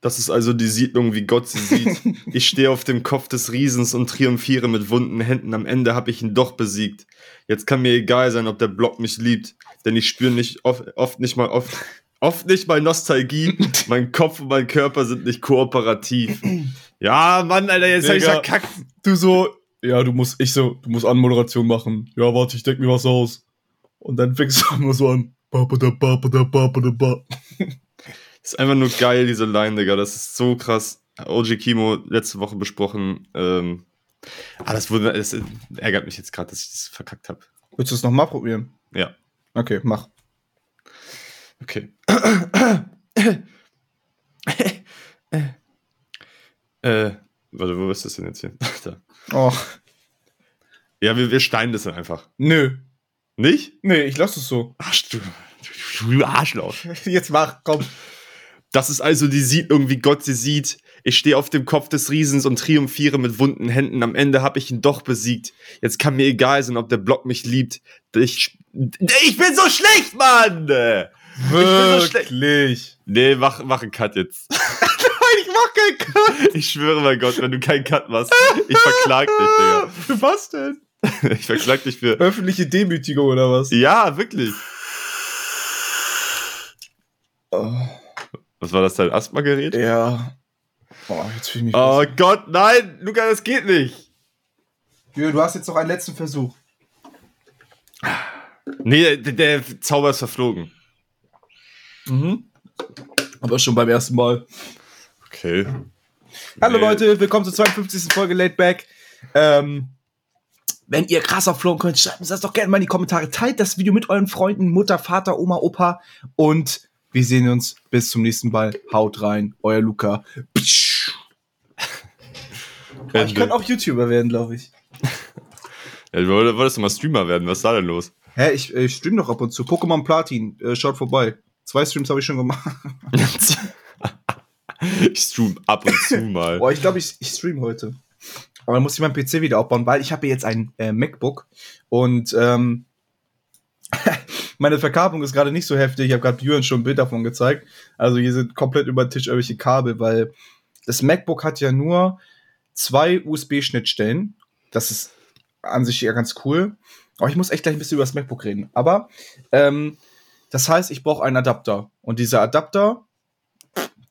Das ist also die Siedlung, wie Gott sie sieht. ich stehe auf dem Kopf des Riesens und triumphiere mit wunden Händen. Am Ende habe ich ihn doch besiegt. Jetzt kann mir egal sein, ob der Block mich liebt, denn ich spüre nicht oft, oft nicht mal oft, oft nicht mal Nostalgie. mein Kopf und mein Körper sind nicht kooperativ. Ja, Mann, Alter, jetzt hab ich verkackt. Du so, ja, du musst, ich so, du musst Anmoderation machen. Ja, warte, ich denk mir was aus. Und dann fängst du immer so an. Ist einfach nur geil, diese Line, Digga. Das ist so krass. OG Kimo letzte Woche besprochen. Ähm, ah, das, wurde, das ärgert mich jetzt gerade, dass ich das verkackt habe. Willst du es nochmal probieren? Ja, Okay, mach. okay. äh, warte, wo ist das denn jetzt hier? da. Oh, Ja, wir, wir steinen das dann einfach. nö. Nicht? Nee, ich lass es so. Ach, du, du, du Arschloch. Jetzt mach, komm. Das ist also die Siedlung, wie Gott sie sieht. Ich stehe auf dem Kopf des Riesens und triumphiere mit wunden Händen. Am Ende habe ich ihn doch besiegt. Jetzt kann mir egal sein, ob der Block mich liebt. Ich, ich bin so schlecht, Mann! so schlecht. Wirklich. Nee, mach, mach einen Cut jetzt. ich mach keinen Cut. Ich schwöre bei Gott, wenn du keinen Cut machst, ich verklag dich, Digga. Für was denn? Ich verklag dich für. Öffentliche Demütigung oder was? Ja, wirklich. Oh, Was war das, dein Asthma-Gerät? ja. Oh, jetzt fühle ich mich Oh besser. Gott, nein! Luca, das geht nicht! Jö, du hast jetzt noch einen letzten Versuch. Nee, der, der Zauber ist verflogen. Mhm. Aber schon beim ersten Mal. Okay. Hallo Nee. Leute, willkommen zur 52. Folge Late Back. Ähm, wenn ihr krasser flowen könnt, schreibt uns das doch gerne mal in die Kommentare. Teilt das Video mit euren Freunden, Mutter, Vater, Oma, Opa. Und wir sehen uns bis zum nächsten Mal. Haut rein, euer Luca. Oh, ich könnte auch YouTuber werden, glaube ich. Ja, du wolltest du mal Streamer werden, was ist da denn los? Hä, ich, ich stream doch ab und zu. Pokémon Platin, äh, schaut vorbei. Zwei Streams habe ich schon gemacht. ich stream ab und zu mal. Boah, ich glaube, ich, ich stream heute. Aber dann muss ich meinen PC wieder aufbauen, weil ich habe jetzt ein äh, MacBook und ähm, meine Verkabelung ist gerade nicht so heftig. Ich habe gerade Björn schon ein Bild davon gezeigt. Also hier sind komplett über den Tisch irgendwelche Kabel, weil das MacBook hat ja nur zwei USB-Schnittstellen. Das ist an sich ja ganz cool. Aber ich muss echt gleich ein bisschen über das MacBook reden. Aber ähm, das heißt, ich brauche einen Adapter. Und dieser Adapter,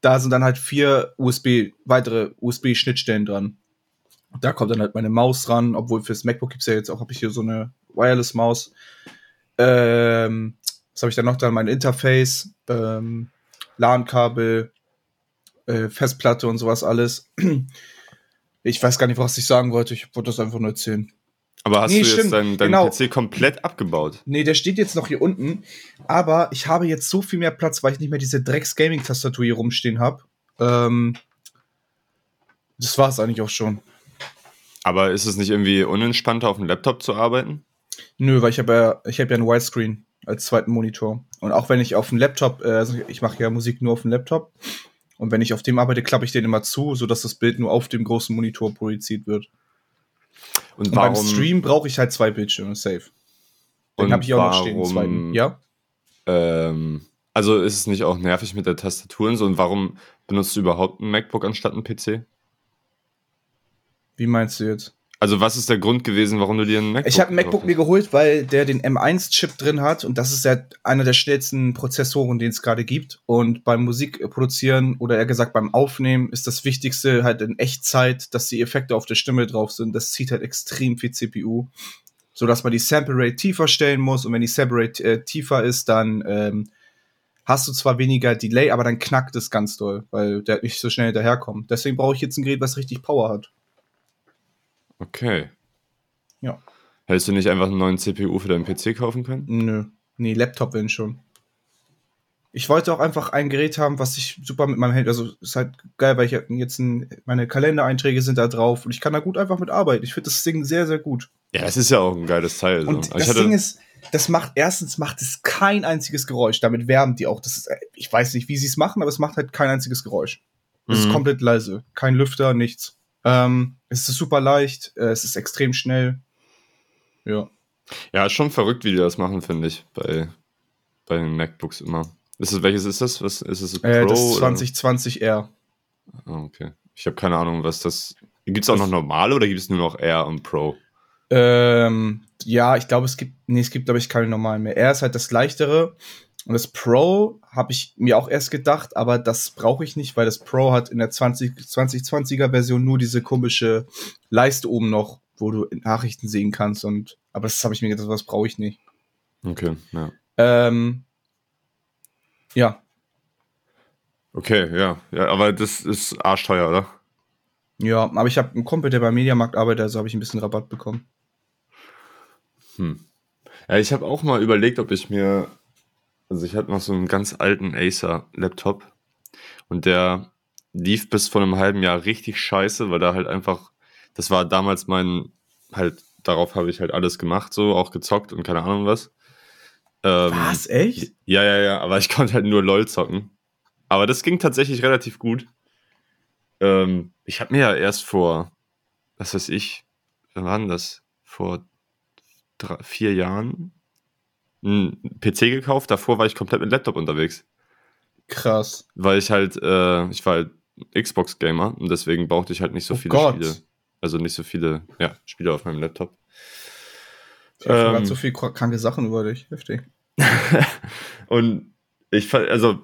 da sind dann halt vier USB, weitere USB-Schnittstellen dran. Und da kommt dann halt meine Maus ran, obwohl fürs MacBook gibt's ja jetzt auch, habe ich hier so eine Wireless-Maus. Ähm, was habe ich dann noch? Dann mein Interface, ähm, LAN-Kabel, äh, Festplatte und sowas alles. Ich weiß gar nicht, was ich sagen wollte. Ich wollte das einfach nur erzählen. Aber hast Nee, du jetzt stimmt, deinen dein genau. PC komplett abgebaut? Nee, der steht jetzt noch hier unten. Aber ich habe jetzt so viel mehr Platz, weil ich nicht mehr diese Drecks-Gaming-Tastatur hier rumstehen habe. Ähm, das war es eigentlich auch schon. Aber ist es nicht irgendwie unentspannter, auf dem Laptop zu arbeiten? Nö, weil ich habe ja, ich habe ja einen Widescreen als zweiten Monitor. Und auch wenn ich auf dem Laptop, äh, also ich mache ja Musik nur auf dem Laptop. Und wenn ich auf dem arbeite, klappe ich den immer zu, sodass das Bild nur auf dem großen Monitor projiziert wird. Und, Und warum? beim Stream brauche ich halt zwei Bildschirme, safe. Den habe ich auch noch stehen, den warum, zweiten. Ja? Ähm, also ist es nicht auch nervig mit der Tastatur und so? Und warum benutzt du überhaupt ein MacBook anstatt ein PC? Wie meinst du jetzt? Also was ist der Grund gewesen, warum du dir ein MacBook Ich habe ein gekauft MacBook mir geholt, weil der den M1-Chip drin hat und das ist ja einer der schnellsten Prozessoren, den es gerade gibt. Und beim Musikproduzieren oder eher gesagt beim Aufnehmen ist das Wichtigste halt in Echtzeit, dass die Effekte auf der Stimme drauf sind. Das zieht halt extrem viel CPU, so dass man die Sample Rate tiefer stellen muss und wenn die Sample Rate äh, tiefer ist, dann ähm, hast du zwar weniger Delay, aber dann knackt es ganz doll, weil der nicht so schnell daherkommt. Deswegen brauche ich jetzt ein Gerät, was richtig Power hat. Okay. Ja. Hättest du nicht einfach einen neuen CPU für deinen PC kaufen können? Nö. Nee, Laptop wenn schon. Ich wollte auch einfach ein Gerät haben, was ich super mit meinem Handy, also ist halt geil, weil ich jetzt ein, meine Kalendereinträge sind da drauf und ich kann da gut einfach mit arbeiten. Ich finde das Ding sehr, sehr gut. Ja, das ist ja auch ein geiles Teil. So. Und Aber ich das Ding ist, das macht, erstens macht es kein einziges Geräusch. Damit werben die auch. Das ist, ich weiß nicht, wie sie es machen, aber es macht halt kein einziges Geräusch. Es ist Mhm. komplett leise. Kein Lüfter, nichts. Ähm, es ist super leicht, äh, es ist extrem schnell. Ja. Ja, ist schon verrückt, wie die das machen, finde ich, bei, bei den MacBooks immer. Ist es, welches ist das? Was ist es? Äh, Pro das oder? 2020R. okay. Ich habe keine Ahnung, was das. Gibt es auch noch normale oder gibt es nur noch Air und Pro? Ähm, ja, ich glaube, es gibt, nee, es gibt, glaube ich, keine normalen mehr. Air ist halt das leichtere. Und das Pro habe ich mir auch erst gedacht, aber das brauche ich nicht, weil das Pro hat in der 20, 2020er Version nur diese komische Leiste oben noch, wo du Nachrichten sehen kannst. Und, aber das habe ich mir gedacht, das brauche ich nicht. Okay, ja. Ähm, ja. Okay, ja. ja. Aber das ist arschteuer, oder? Ja, aber ich habe einen Kumpel, der beim Mediamarkt arbeitet, also habe ich ein bisschen Rabatt bekommen. Hm. Ja, ich habe auch mal überlegt, ob ich mir. Also, ich hatte noch so einen ganz alten Acer-Laptop und der lief bis vor einem halben Jahr richtig scheiße, weil da halt einfach. Das war damals mein. Halt, darauf habe ich halt alles gemacht, so, auch gezockt und keine Ahnung was. Ähm, was, echt? Ja, ja, ja, aber ich konnte halt nur LOL zocken. Aber das ging tatsächlich relativ gut. Ähm, ich habe mir ja erst vor, was weiß ich, wann war denn das? Vor drei, vier Jahren einen PC gekauft. Davor war ich komplett mit Laptop unterwegs. Krass. Weil ich halt, äh, ich war halt Xbox-Gamer und deswegen brauchte ich halt nicht so oh viele Gott. Spiele. Also nicht so viele ja, Spiele auf meinem Laptop. Ich ähm, so viele kranke Sachen über dich. Heftig. und ich fand, also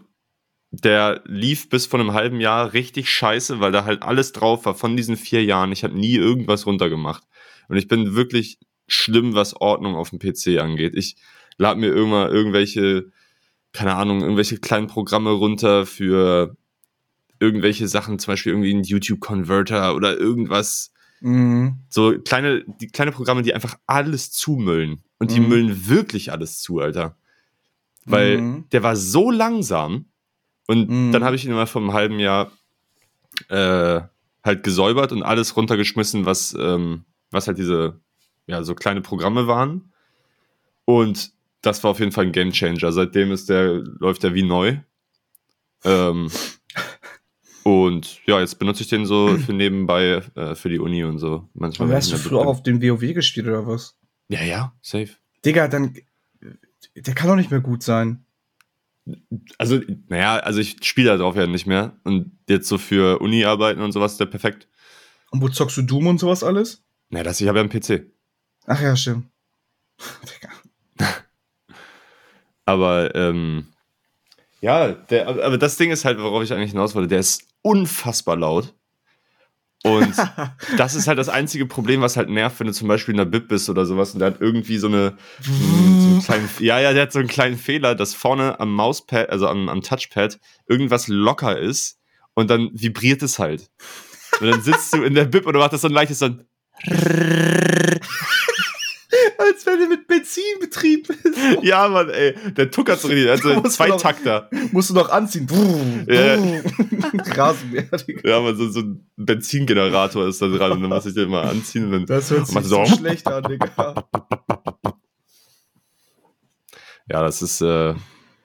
der lief bis vor einem halben Jahr richtig scheiße, weil da halt alles drauf war von diesen vier Jahren. Ich habe nie irgendwas runtergemacht. Und ich bin wirklich schlimm, was Ordnung auf dem PC angeht. Ich lade mir irgendwann irgendwelche, keine Ahnung, irgendwelche kleinen Programme runter für irgendwelche Sachen, zum Beispiel irgendwie einen YouTube-Converter oder irgendwas. Mhm. So kleine, die kleine Programme, die einfach alles zumüllen. Und die Mhm. müllen wirklich alles zu, Alter. Weil Mhm. der war so langsam. Und Mhm. dann habe ich ihn mal vor einem halben Jahr äh, halt gesäubert und alles runtergeschmissen, was, ähm, was halt diese, ja, so kleine Programme waren. Und das war auf jeden Fall ein Gamechanger. Seitdem ist der, läuft der wie neu. Ähm, und ja, jetzt benutze ich den so für nebenbei, äh, für die Uni und so. Manchmal. Aber hast du früher auch auf den WoW gespielt oder was? Ja, ja, safe. Digga, dann. Der kann doch nicht mehr gut sein. Also, naja, also ich spiele da drauf ja nicht mehr. Und jetzt so für Uni-Arbeiten und sowas ist der perfekt. Und wo zockst du Doom und sowas alles? Na, das, ich habe ja einen PC. Ach ja, stimmt. Digga. Aber, ähm, ja, der, aber das Ding ist halt, worauf ich eigentlich hinaus wollte, der ist unfassbar laut. Und das ist halt das einzige Problem, was halt nervt, wenn du zum Beispiel in der Bib bist oder sowas und der hat irgendwie so eine, so einen kleinen, ja, ja, der hat so einen kleinen Fehler, dass vorne am Mauspad, also am, am Touchpad, irgendwas locker ist und dann vibriert es halt. Und dann sitzt du in der Bib und du machst das so ein leichtes so ein Als wenn du mit Benzin betrieben bist. Ja, Mann, ey, der tuckert so richtig, also zwei man doch- Takter. Musst du noch anziehen. Ja. Rasenmäher, Digga. Ja, aber so, so ein Benzingenerator ist da dran und dann muss ich den mal anziehen und dann Das hört sich so schlecht an, Digga. Ja, das ist, äh,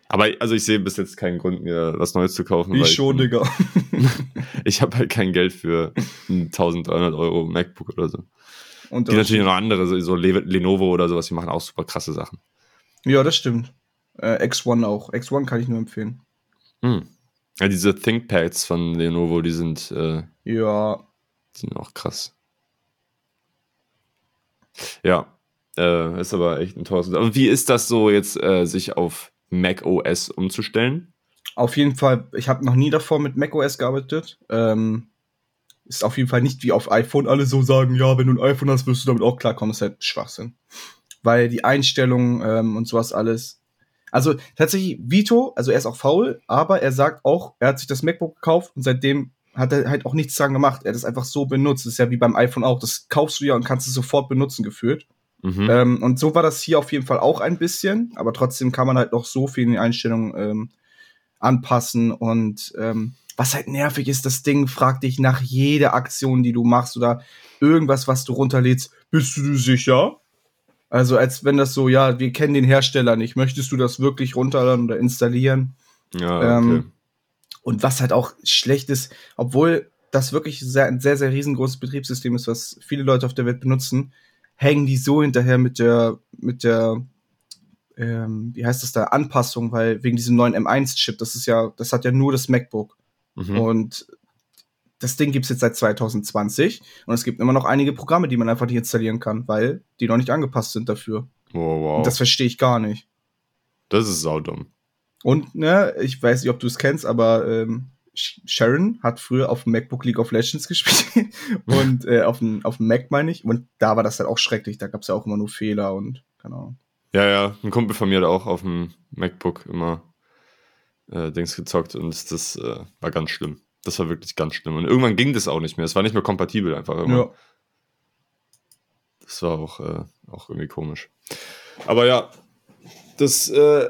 aber also ich sehe bis jetzt keinen Grund, mir was Neues zu kaufen. Ich schon, Digga. Ich habe halt kein Geld für ein 1300 Euro MacBook oder so. Und Die natürlich noch andere, so- Le Lenovo oder sowas, die machen auch super krasse Sachen. Ja, das stimmt. Äh, X1 auch. X1 kann ich nur empfehlen. Hm. Ja, diese ThinkPads von Lenovo, die sind, äh, Ja, die sind auch krass. Ja, äh, ist aber echt ein teures. Und wie ist das so jetzt, äh, sich auf Mac OS umzustellen? auf jeden Fall. Ich habe noch nie davor mit macOS gearbeitet. Ähm, ist auf jeden Fall nicht wie auf iPhone alle so sagen, ja, wenn du ein iPhone hast, wirst du damit auch klarkommen. Das ist halt Schwachsinn. Weil die Einstellungen ähm, und sowas alles. Also tatsächlich, Vito, also er ist auch faul, aber er sagt auch, er hat sich das MacBook gekauft und seitdem hat er halt auch nichts dran gemacht. Er hat es einfach so benutzt. Das ist ja wie beim iPhone auch. Das kaufst du ja und kannst es sofort benutzen, gefühlt. Mhm. Ähm, und so war das hier auf jeden Fall auch ein bisschen, aber trotzdem kann man halt noch so viel in den Einstellungen ähm, anpassen und ähm, was halt nervig ist, das Ding fragt dich nach jeder Aktion, die du machst oder irgendwas, was du runterlädst, bist du dir sicher? Also als wenn das so, ja, wir kennen den Hersteller nicht, möchtest du das wirklich runterladen oder installieren? ja, okay. ähm, Und was halt auch schlecht ist, obwohl das wirklich sehr, ein sehr, sehr riesengroßes Betriebssystem ist, was viele Leute auf der Welt benutzen, hängen die so hinterher mit der, mit der, ähm, wie heißt das da, Anpassung, weil wegen diesem neuen M1-Chip, das ist ja, das hat ja nur das MacBook. Mhm. Und das Ding gibt's jetzt seit 2020 und es gibt immer noch einige Programme, die man einfach nicht installieren kann, weil die noch nicht angepasst sind dafür. Wow, wow. Und das verstehe ich gar nicht. Das ist saudumm. Und, ne, ich weiß nicht, ob du es kennst, aber ähm, Sh- Sharon hat früher auf dem MacBook League of Legends gespielt und äh, auf dem auf dem Mac meine ich und da war das halt auch schrecklich, da gab's ja auch immer nur Fehler und keine Ahnung. Ja, ja, ein Kumpel von mir hat auch auf dem MacBook immer äh, Dings gezockt und das äh, war ganz schlimm. Das war wirklich ganz schlimm. Und irgendwann ging das auch nicht mehr. Es war nicht mehr kompatibel einfach immer. Ja. Das war auch, äh, auch irgendwie komisch. Aber ja, das, äh,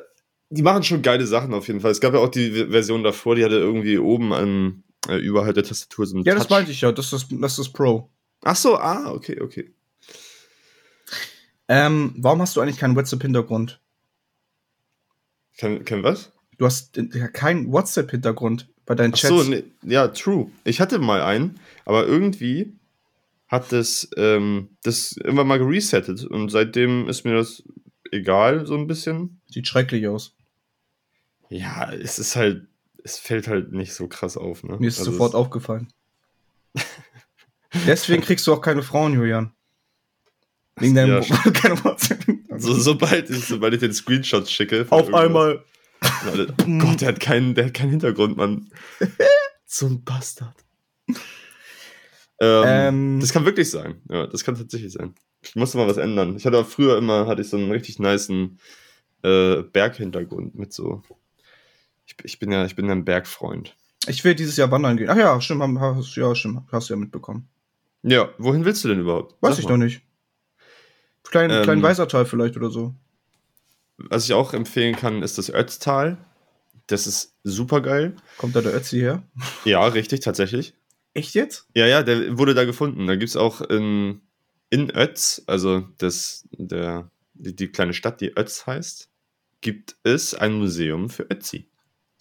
die machen schon geile Sachen auf jeden Fall. Es gab ja auch die Version davor, die hatte irgendwie oben an, äh, überhalb der Tastatur so ein Ja, das Touch. meinte ich ja, das ist das, das ist Pro. Ach so, ah, okay, okay. Ähm, warum hast du eigentlich keinen WhatsApp-Hintergrund? Kein, kein was? Du hast äh, keinen WhatsApp-Hintergrund bei deinen Ach Chats. so, nee, ja, true. Ich hatte mal einen, aber irgendwie hat das, ähm, das irgendwann mal geresettet und seitdem ist mir das egal, so ein bisschen. Sieht schrecklich aus. Ja, es ist halt, es fällt halt nicht so krass auf, ne? Mir ist Also sofort aufgefallen. Deswegen kriegst du auch keine Frauen, Julian. Wegen deinem Ja, keine WhatsApp. So, sobald, ich, sobald ich den Screenshot schicke. Auf einmal. Alle, Oh Gott, der hat keinen, der hat keinen Hintergrund, Mann. so ein Bastard. Ähm, Ähm, das kann wirklich sein. Ja, das kann tatsächlich sein. Ich musste mal was ändern. Ich hatte auch früher immer, hatte ich so einen richtig niceen äh, Berghintergrund mit so. Ich, ich bin ja, ich bin ja ein Bergfreund. Ich will dieses Jahr wandern gehen. Ach ja, stimmt, hast, ja, stimmt, hast du ja mitbekommen. Ja, wohin willst du denn überhaupt? Weiß Sag ich mal. noch nicht. Klein, Ähm, klein Weißertal vielleicht oder so. Was ich auch empfehlen kann, ist das Ötztal. Das ist super geil. Kommt da der Ötzi her? Ja, richtig, tatsächlich. Echt jetzt? Ja, ja, der wurde da gefunden. Da gibt es auch in, in Ötz, also das, der, die, die kleine Stadt, die Ötz heißt, gibt es ein Museum für Ötzi.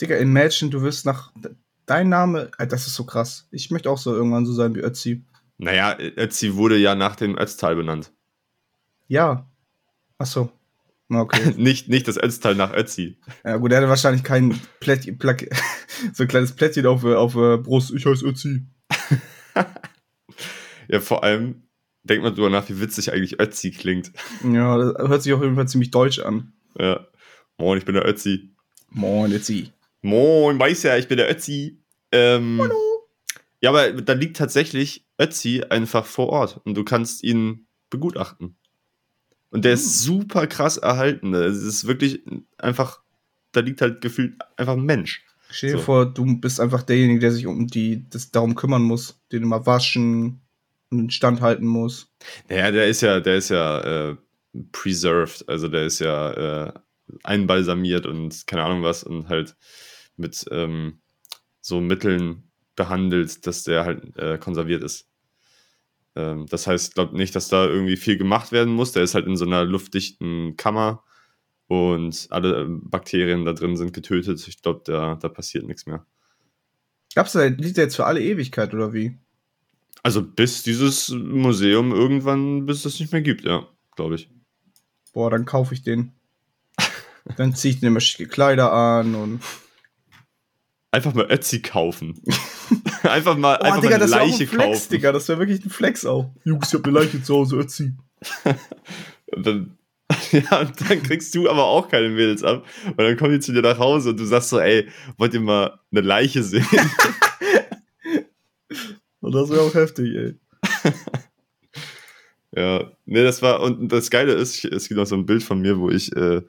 Digga, imagine, du wirst nach. Dein Name. Alter, Das ist so krass. Ich möchte auch so irgendwann so sein wie Ötzi. Naja, Ötzi wurde ja nach dem Ötztal benannt. Ja. Ach so. Okay. nicht, nicht das Ötztal nach Ötzi. ja, gut, er hatte wahrscheinlich kein Plättchen, Plack, so ein kleines Plättchen auf, äh, auf der Brust. Ich heiße Ötzi. Ja, vor allem denkt man drüber nach, wie witzig eigentlich Ötzi klingt. Ja, das hört sich auf jeden Fall ziemlich deutsch an. Ja. Moin, ich bin der Ötzi. Moin, Ötzi. Moin, weiß ja, ich bin der Ötzi. Ähm, Ja, aber da liegt tatsächlich Ötzi einfach vor Ort und du kannst ihn begutachten. Und der ist super krass erhalten. Es ist wirklich einfach, da liegt halt gefühlt einfach ein Mensch. Stell dir So. vor, du bist einfach derjenige, der sich um die, das darum kümmern muss, den immer waschen und instand halten muss. Naja, der ist ja, der ist ja äh, preserved, also der ist ja äh, einbalsamiert und keine Ahnung was und halt mit ähm, so Mitteln behandelt, dass der halt äh, konserviert ist. Ähm, das heißt, ich glaube nicht, dass da irgendwie viel gemacht werden muss. Der ist halt in so einer luftdichten Kammer und alle ähm, Bakterien da drin sind getötet. Ich glaube, da, da passiert nichts mehr. Gab's da, liegt der jetzt für alle Ewigkeit oder wie? Also bis dieses Museum irgendwann, bis es nicht mehr gibt, ja, glaube ich. Boah, dann kaufe ich den. dann zieh ich den immer schicke Kleider an und. Einfach mal Ötzi kaufen. einfach mal, Oh, einfach Digga, mal eine Leiche ein Flex, kaufen. Digga. Das wäre wirklich ein Flex auch. Jungs, ich hab eine Leiche zu Hause, Ötzi. Und dann, ja, und dann kriegst du aber auch keine Mädels ab. Und dann kommen die zu dir nach Hause und du sagst so, ey, wollt ihr mal eine Leiche sehen? Und das wäre auch heftig, ey. ja, nee, das war, und das Geile ist, ich, es gibt noch so ein Bild von mir, wo ich, äh,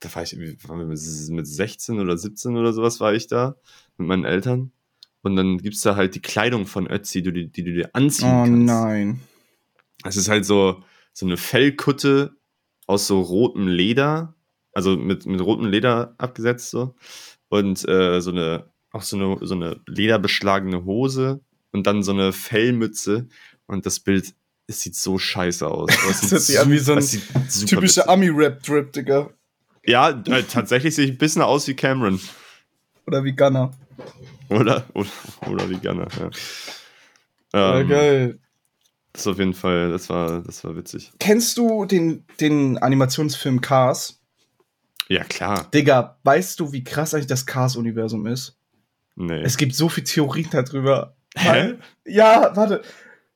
da war ich mit, mit 16 oder 17 oder sowas war ich da, mit meinen Eltern. Und dann gibt's da halt die Kleidung von Ötzi, die, du- die du dir anziehen Oh kannst. nein. Es ist halt so, so eine Fellkutte aus so rotem Leder, also mit, mit rotem Leder abgesetzt so. Und äh, so eine, auch so eine, so eine lederbeschlagene Hose und dann so eine Fellmütze. Und das Bild, es sieht so scheiße aus. Es Das sieht hört sich an wie so ein es Typischer Ami-Rap-Drip, Digga. Ja, äh, tatsächlich sehe ich ein bisschen aus wie Cameron. Oder wie Gunner. Oder? Oder, oder wie Gunner, ja. Ja, Ähm, geil. Das auf jeden Fall, das war, das war witzig. Kennst du den, den Animationsfilm Cars? Ja, klar. Digga, weißt du, wie krass eigentlich das Cars-Universum ist? Nee. Es gibt so viele Theorien darüber. Weil, ja, warte.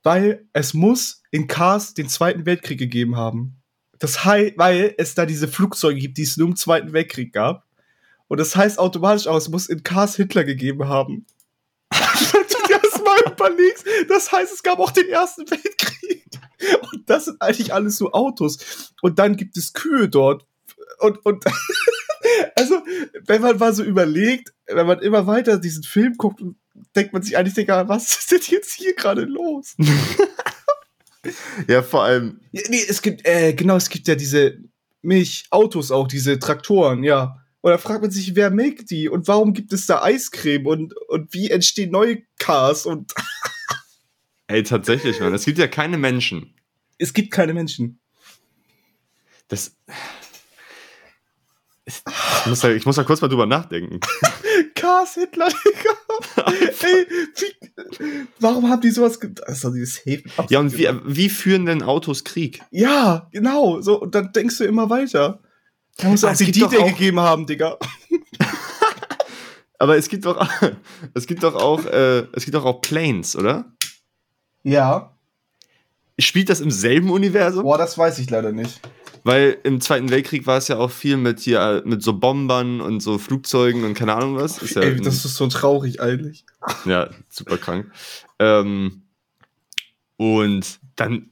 Weil es muss in Cars den Zweiten Weltkrieg gegeben haben. Das heißt, weil es da diese Flugzeuge gibt, die es nur im Zweiten Weltkrieg gab. Und das heißt automatisch auch, es muss in Cars Hitler gegeben haben. Wenn du dir das mal überlegst, das heißt, es gab auch den Ersten Weltkrieg. Und das sind eigentlich alles so Autos. Und dann gibt es Kühe dort. Und, und also, wenn man mal so überlegt, wenn man immer weiter diesen Film guckt, denkt man sich eigentlich, Digga, was ist denn jetzt hier gerade los? ja, vor allem. Ja, nee, es gibt, äh, genau, es gibt ja diese Milchautos auch, diese Traktoren, ja. Und da fragt man sich, wer melkt die und warum gibt es da Eiscreme und, und wie entstehen neue Cars und. Ey, tatsächlich, Mann. Es gibt ja keine Menschen. Es gibt keine Menschen. Das. Ich muss, da, ich muss da kurz mal drüber nachdenken. Cars Hitler, Digga. Ey, wie, warum haben die sowas? Also dieses Häfen. Ja, und wie, wie führen denn Autos Krieg? Ja, genau. So, und dann denkst du immer weiter. Da muss Ah, auch die auch- gegeben haben, Digga. Aber es gibt doch, es gibt doch auch, äh, es gibt doch auch Planes, oder? Ja. Spielt das im selben Universum? Boah, das weiß ich leider nicht. Weil im Zweiten Weltkrieg war es ja auch viel mit hier, äh, mit so Bombern und so Flugzeugen und keine Ahnung was. Ist ja, Ey, das ist so traurig eigentlich. ja super krank. Ähm, und dann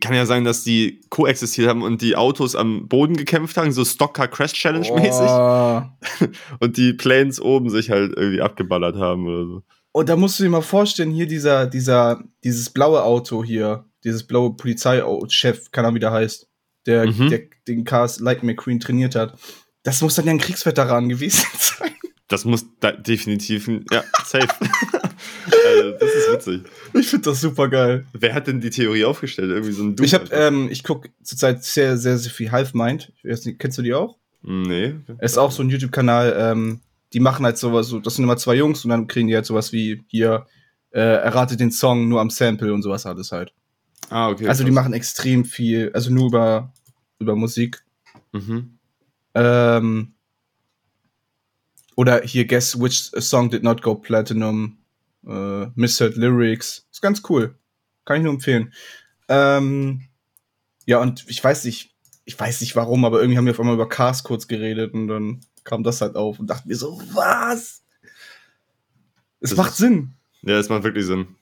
kann ja sein, dass die koexistiert haben und die Autos am Boden gekämpft haben, so Stockcar Crash Challenge mäßig. Boah. Und die Planes oben sich halt irgendwie abgeballert haben oder so. Und da musst du dir mal vorstellen, hier dieser, dieser, dieses blaue Auto hier, dieses blaue Polizeichef, keine Ahnung, wie der heißt, der, Mhm. der den Cars Light McQueen trainiert hat. Das muss dann ja ein Kriegsveteran gewesen sein. Das muss da definitiv, ein- ja, safe. also, das ist witzig. Ich finde das super geil. Wer hat denn die Theorie aufgestellt? Irgendwie so ein Dude? Ich einfach. ähm, ich gucke zurzeit sehr, sehr, sehr viel Half Mind. Kennst du die auch? nee. Es ist auch so ein YouTube-Kanal, ähm, die machen halt sowas, so, das sind immer zwei Jungs und dann kriegen die halt sowas wie hier, äh, errate den Song nur am Sample und sowas alles halt. Ah, okay. Also die krass. machen extrem viel, also nur über, über Musik. Mhm. Ähm, oder hier Guess Which Song Did Not Go Platinum, äh, Misheard Lyrics. Ist ganz cool. Kann ich nur empfehlen. Ähm, ja, und ich weiß nicht, ich weiß nicht warum, aber irgendwie haben wir auf einmal über Cars kurz geredet und dann kam das halt auf und dachten wir so, was? Es Das macht ist- Sinn. Ja, das macht wirklich Sinn.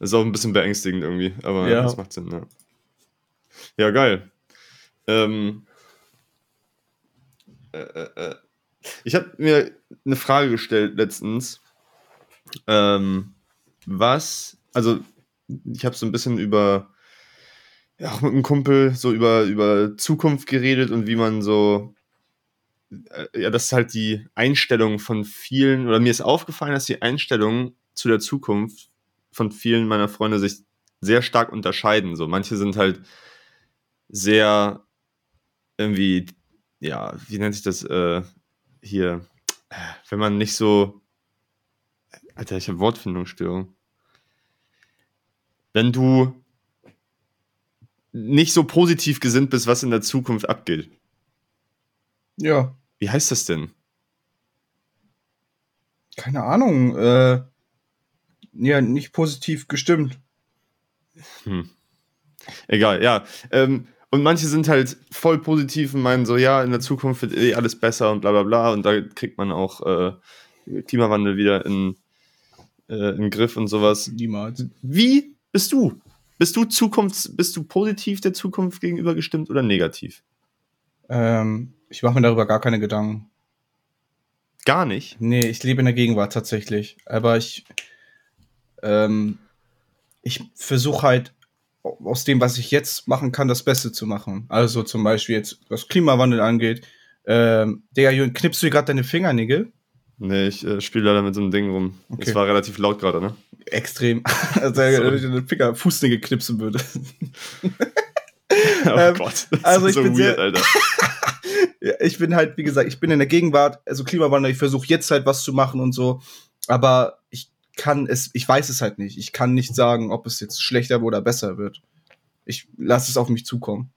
Das ist auch ein bisschen beängstigend irgendwie, aber Ja. das macht Sinn, ja. Ja, geil. Ähm, äh, äh, äh. Ich habe mir eine Frage gestellt letztens. Ähm, was, also ich habe so ein bisschen über, ja, auch mit einem Kumpel so über, über Zukunft geredet und wie man so, äh, ja, das ist halt die Einstellung von vielen, oder mir ist aufgefallen, dass die Einstellung zu der Zukunft von vielen meiner Freunde sich sehr stark unterscheiden. So, manche sind halt sehr irgendwie, ja, wie nennt sich das äh, hier, äh, wenn man nicht so, Alter, ich habe Wortfindungsstörung. Wenn du nicht so positiv gesinnt bist, was in der Zukunft abgeht. Ja, Wie heißt das denn? keine Ahnung. Äh, ja, nicht positiv gestimmt. Hm. Egal, ja. Ähm, und manche sind halt voll positiv und meinen so, ja, in der Zukunft wird eh alles besser und bla bla bla. Und da kriegt man auch äh, Klimawandel wieder in, äh, in den Griff und sowas. Niemals. Wie bist du? Bist du Zukunfts, bist du positiv der Zukunft gegenüber gestimmt oder negativ? Ähm, ich mache mir darüber gar keine Gedanken. Gar nicht. Nee, ich lebe in der Gegenwart tatsächlich. Aber ich, ähm, ich versuche halt aus dem, was ich jetzt machen kann, das Beste zu machen. Also zum Beispiel jetzt, was Klimawandel angeht. Ähm, Digga, Jürgen, knippst du dir gerade deine Fingernägel? Nee, ich äh, spiele leider mit so einem Ding rum. Okay. Es war relativ laut gerade, ne? Extrem. also, wenn ich den Finger, Fußnägel knipsen würde. Oh Ähm, Gott. Das also ist ich so bin weird, sehr- Alter. Ja, ich bin halt, wie gesagt, ich bin in der Gegenwart, also Klimawandel, ich versuche jetzt halt was zu machen und so, aber ich kann es, ich weiß es halt nicht. Ich kann nicht sagen, ob es jetzt schlechter oder besser wird. Ich lasse es auf mich zukommen.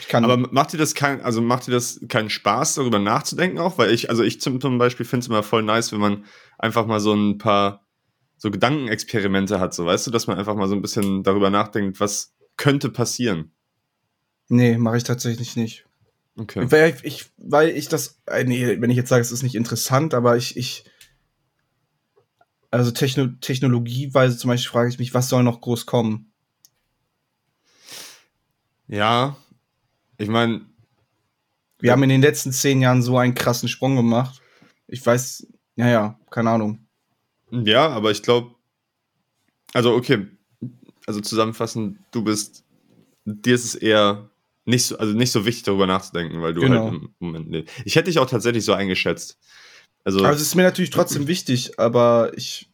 Ich kann, Aber macht dir das kein, also macht dir das keinen Spaß, darüber nachzudenken auch? Weil ich, also ich zum, zum Beispiel finde es immer voll nice, wenn man einfach mal so ein paar, so Gedankenexperimente hat, so weißt du, dass man einfach mal so ein bisschen darüber nachdenkt, was könnte passieren. Nee, mache ich tatsächlich nicht. Okay. Weil ich, weil ich das, äh, nee, wenn ich jetzt sage, es ist nicht interessant, aber ich, ich, also Techno Technologieweise zum Beispiel frage ich mich, was soll noch groß kommen? Ja, ich meine, Wir haben in den letzten zehn Jahren so einen krassen Sprung gemacht. Ich weiß, ja, ja, keine Ahnung. ja, aber ich glaube, also okay, also zusammenfassend, du bist, dir ist es eher nicht so, also nicht so wichtig darüber nachzudenken, weil du Genau. halt im Moment lebst. Ich hätte dich auch tatsächlich so eingeschätzt. Also, Also es ist mir natürlich trotzdem wichtig, aber ich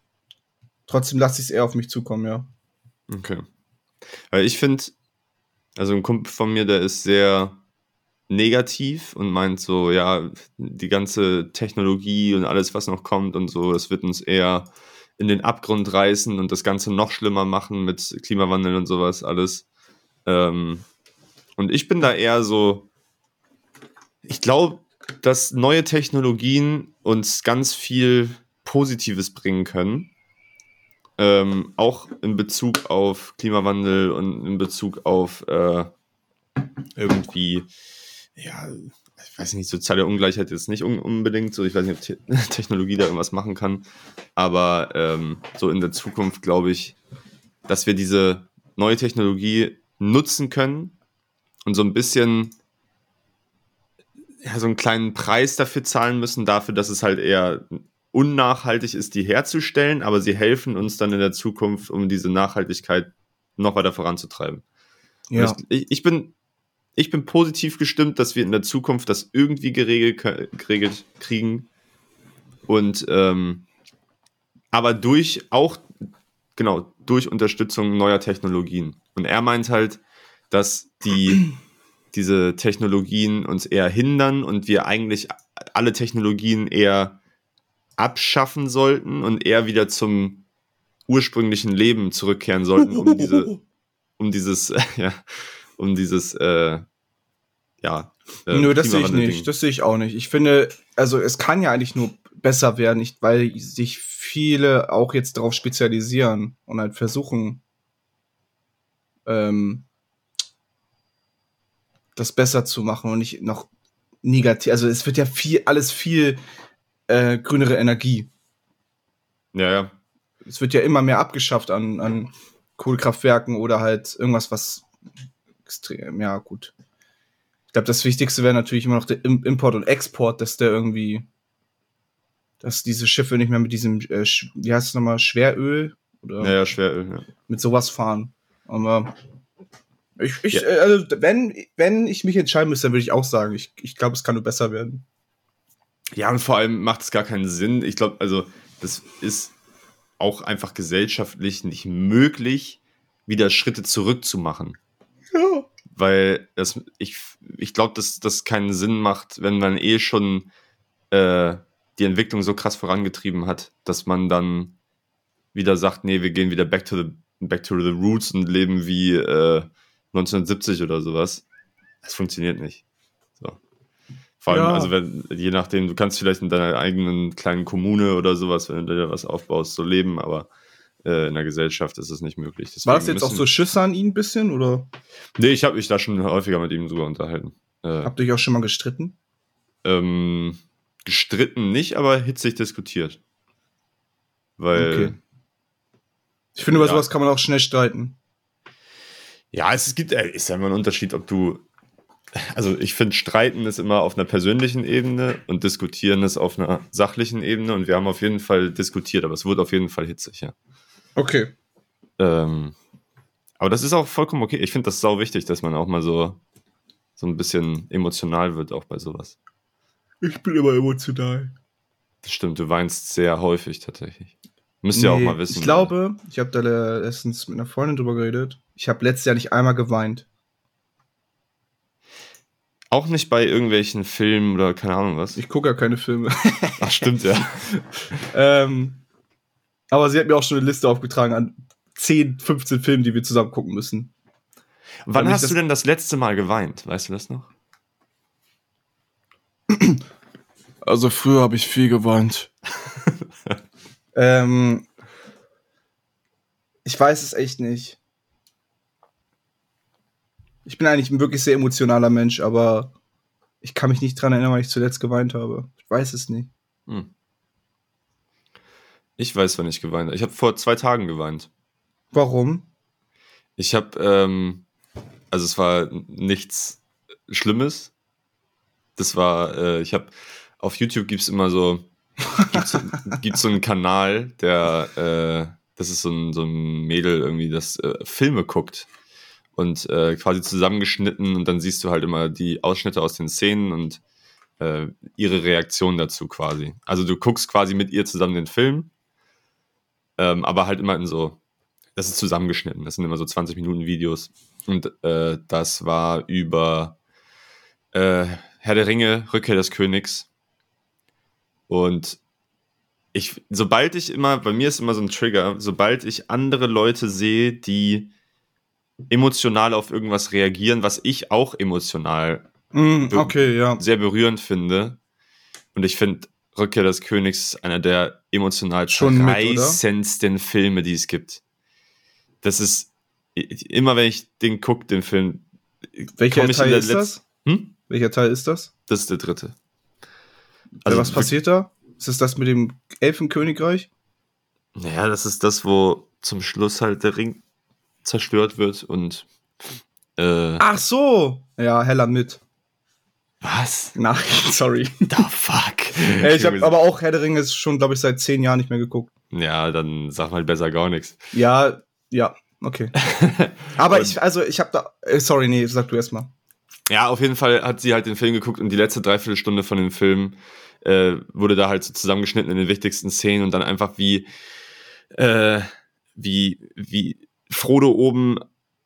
trotzdem lasse ich es eher auf mich zukommen, ja. Okay. Weil ich finde, also ein Kumpel von mir, der ist sehr negativ und meint so, ja, die ganze Technologie und alles, was noch kommt und so, das wird uns eher in den Abgrund reißen und das Ganze noch schlimmer machen mit Klimawandel und sowas alles. Ähm, und ich bin da eher so, ich glaube, dass neue Technologien uns ganz viel Positives bringen können. Ähm, auch in Bezug auf Klimawandel und in Bezug auf äh, irgendwie, ja, ich weiß nicht, soziale Ungleichheit jetzt nicht un unbedingt so. Ich weiß nicht, ob Te Technologie da irgendwas machen kann. Aber ähm, so in der Zukunft glaube ich, dass wir diese neue Technologie nutzen können und so ein bisschen ja, so einen kleinen Preis dafür zahlen müssen, dafür, dass es halt eher unnachhaltig ist, die herzustellen, aber sie helfen uns dann in der Zukunft, um diese Nachhaltigkeit noch weiter voranzutreiben. Ja. Ich, ich, bin, ich bin positiv gestimmt, dass wir in der Zukunft das irgendwie geregelt, geregelt kriegen. Und ähm, aber durch auch, genau, durch Unterstützung neuer Technologien. Und er meint halt, dass die diese Technologien uns eher hindern und wir eigentlich alle Technologien eher abschaffen sollten und eher wieder zum ursprünglichen Leben zurückkehren sollten, um diese, um dieses, ja, um dieses, äh, ja. äh, Nö, das sehe ich nicht. Das sehe ich auch nicht. Ich finde, also es kann ja eigentlich nur besser werden, nicht, weil sich viele auch jetzt darauf spezialisieren und halt versuchen, ähm, das besser zu machen und nicht noch negativ. Also es wird ja viel, alles viel äh, grünere Energie. Ja, ja. Es wird ja immer mehr abgeschafft an, an Kohlekraftwerken oder halt irgendwas, was extrem, ja, gut. Ich glaube, das Wichtigste wäre natürlich immer noch der Im- Import und Export, dass der irgendwie, dass diese Schiffe nicht mehr mit diesem, äh, wie heißt es nochmal, Schweröl oder Ja, ja, schwer. Ja. mit sowas fahren. Aber ich, ich Ja. äh, also wenn, wenn ich mich entscheiden müsste, dann würde ich auch sagen, ich, ich glaube, es kann nur besser werden. Ja, und vor allem macht es gar keinen Sinn. Ich glaube, also, das ist auch einfach gesellschaftlich nicht möglich, wieder Schritte zurückzumachen. Ja. Weil das, ich, ich glaube, dass das keinen Sinn macht, wenn man eh schon äh, die Entwicklung so krass vorangetrieben hat, dass man dann wieder sagt, nee, wir gehen wieder back to the, back to the roots und leben wie äh, 1970 oder sowas. Das funktioniert nicht. So. Vor allem, Ja. also wenn, je nachdem, du kannst vielleicht in deiner eigenen kleinen Kommune oder sowas, wenn du dir was aufbaust, so leben, aber äh, in der Gesellschaft ist es nicht möglich. War das Deswegen jetzt auch so Schüsse an ihn ein bisschen oder Nee, ich habe mich da schon häufiger mit ihm drüber unterhalten. Äh, habt ihr euch auch schon mal gestritten? ähm, gestritten nicht, aber hitzig diskutiert. Weil, Okay. Ich finde, über Ja. sowas kann man auch schnell streiten. Ja, es gibt, äh, ist ja immer ein Unterschied, ob du, also ich finde, streiten ist immer auf einer persönlichen Ebene und diskutieren ist auf einer sachlichen Ebene und wir haben auf jeden Fall diskutiert, aber es wurde auf jeden Fall hitzig, ja. Okay. Ähm, aber das ist auch vollkommen okay. Ich finde das sau wichtig, dass man auch mal so, so ein bisschen emotional wird, auch bei sowas. Ich bin immer emotional. Das stimmt, du weinst sehr häufig tatsächlich. Müsst ihr auch Nee, mal wissen. Ich glaube, ich habe da letztens mit einer Freundin drüber geredet. Ich habe letztes Jahr nicht einmal geweint. Auch nicht bei irgendwelchen Filmen oder keine Ahnung was. Ich gucke ja keine Filme. Ach, stimmt, ja. ähm, aber sie hat mir auch schon eine Liste aufgetragen an 10, 15 Filmen, die wir zusammen gucken müssen. Wann hast du denn das letzte Mal geweint? Weißt du das noch? Also früher habe ich viel geweint. ähm, Ich weiß es echt nicht. Ich bin eigentlich ein wirklich sehr emotionaler Mensch, aber ich kann mich nicht dran erinnern, wann ich zuletzt geweint habe. Ich weiß es nicht. Hm. Ich weiß, wann ich geweint habe. Ich habe vor zwei Tagen geweint. Warum? Ich habe, ähm, also es war nichts Schlimmes. Das war, äh, ich habe, auf YouTube gibt es immer so, gibt's so einen Kanal, der, äh, das ist so ein, so ein Mädel irgendwie, das äh, Filme guckt und äh, quasi zusammengeschnitten und dann siehst du halt immer die Ausschnitte aus den Szenen und äh, ihre Reaktion dazu quasi. Also du guckst quasi mit ihr zusammen den Film, ähm, aber halt immer in so, das ist zusammengeschnitten, das sind immer so 20 Minuten Videos und äh, das war über äh, Herr der Ringe, Rückkehr des Königs und ich, sobald ich immer, bei mir ist immer so ein Trigger, sobald ich andere Leute sehe, die emotional auf irgendwas reagieren, was ich auch emotional mm, okay, ja. sehr berührend finde. Und ich finde Rückkehr des Königs einer der emotional reißendsten Filme, die es gibt. Das ist immer, wenn ich den gucke, den Film. Welcher Teil ist das? Hm? Welcher Teil ist das? Das ist der dritte. Also was passiert da? Ist das das mit dem Elfenkönigreich? Naja, das ist das, wo zum Schluss halt der Ring zerstört wird und. Äh, Ach so! Ja, heller mit. Was? Nein, sorry. The fuck. Ey, ich habe aber auch Herr der Ringe ist schon, glaube ich, seit zehn Jahren nicht mehr geguckt. Ja, dann sag mal besser gar nichts. Ja, ja, okay. aber ich, also ich habe da, äh, sorry, nee, sag du erst mal. Ja, auf jeden Fall hat sie halt den Film geguckt und die letzte Dreiviertelstunde von dem Film äh, wurde da halt so zusammengeschnitten in den wichtigsten Szenen und dann einfach wie, äh, wie, wie Frodo oben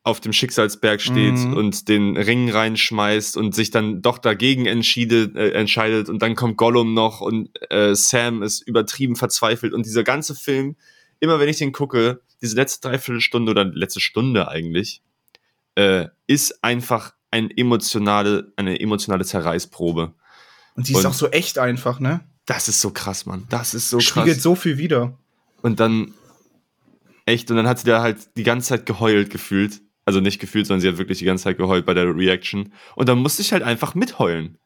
auf dem Schicksalsberg steht mhm. und den Ring reinschmeißt und sich dann doch dagegen entscheidet, äh, entscheidet und dann kommt Gollum noch und äh, Sam ist übertrieben verzweifelt und dieser ganze Film, immer wenn ich den gucke, diese letzte Dreiviertelstunde oder letzte Stunde eigentlich, äh, ist einfach ein emotionale, eine emotionale Zerreißprobe. Und die ist und auch so echt einfach, ne? Das ist so krass, Mann. Das ist so Spiegelt krass. Spiegelt so viel wieder. Und dann Echt, und dann hat sie da halt die ganze Zeit geheult gefühlt. Also nicht gefühlt, sondern sie hat wirklich die ganze Zeit geheult bei der Reaction. Und dann musste ich halt einfach mitheulen.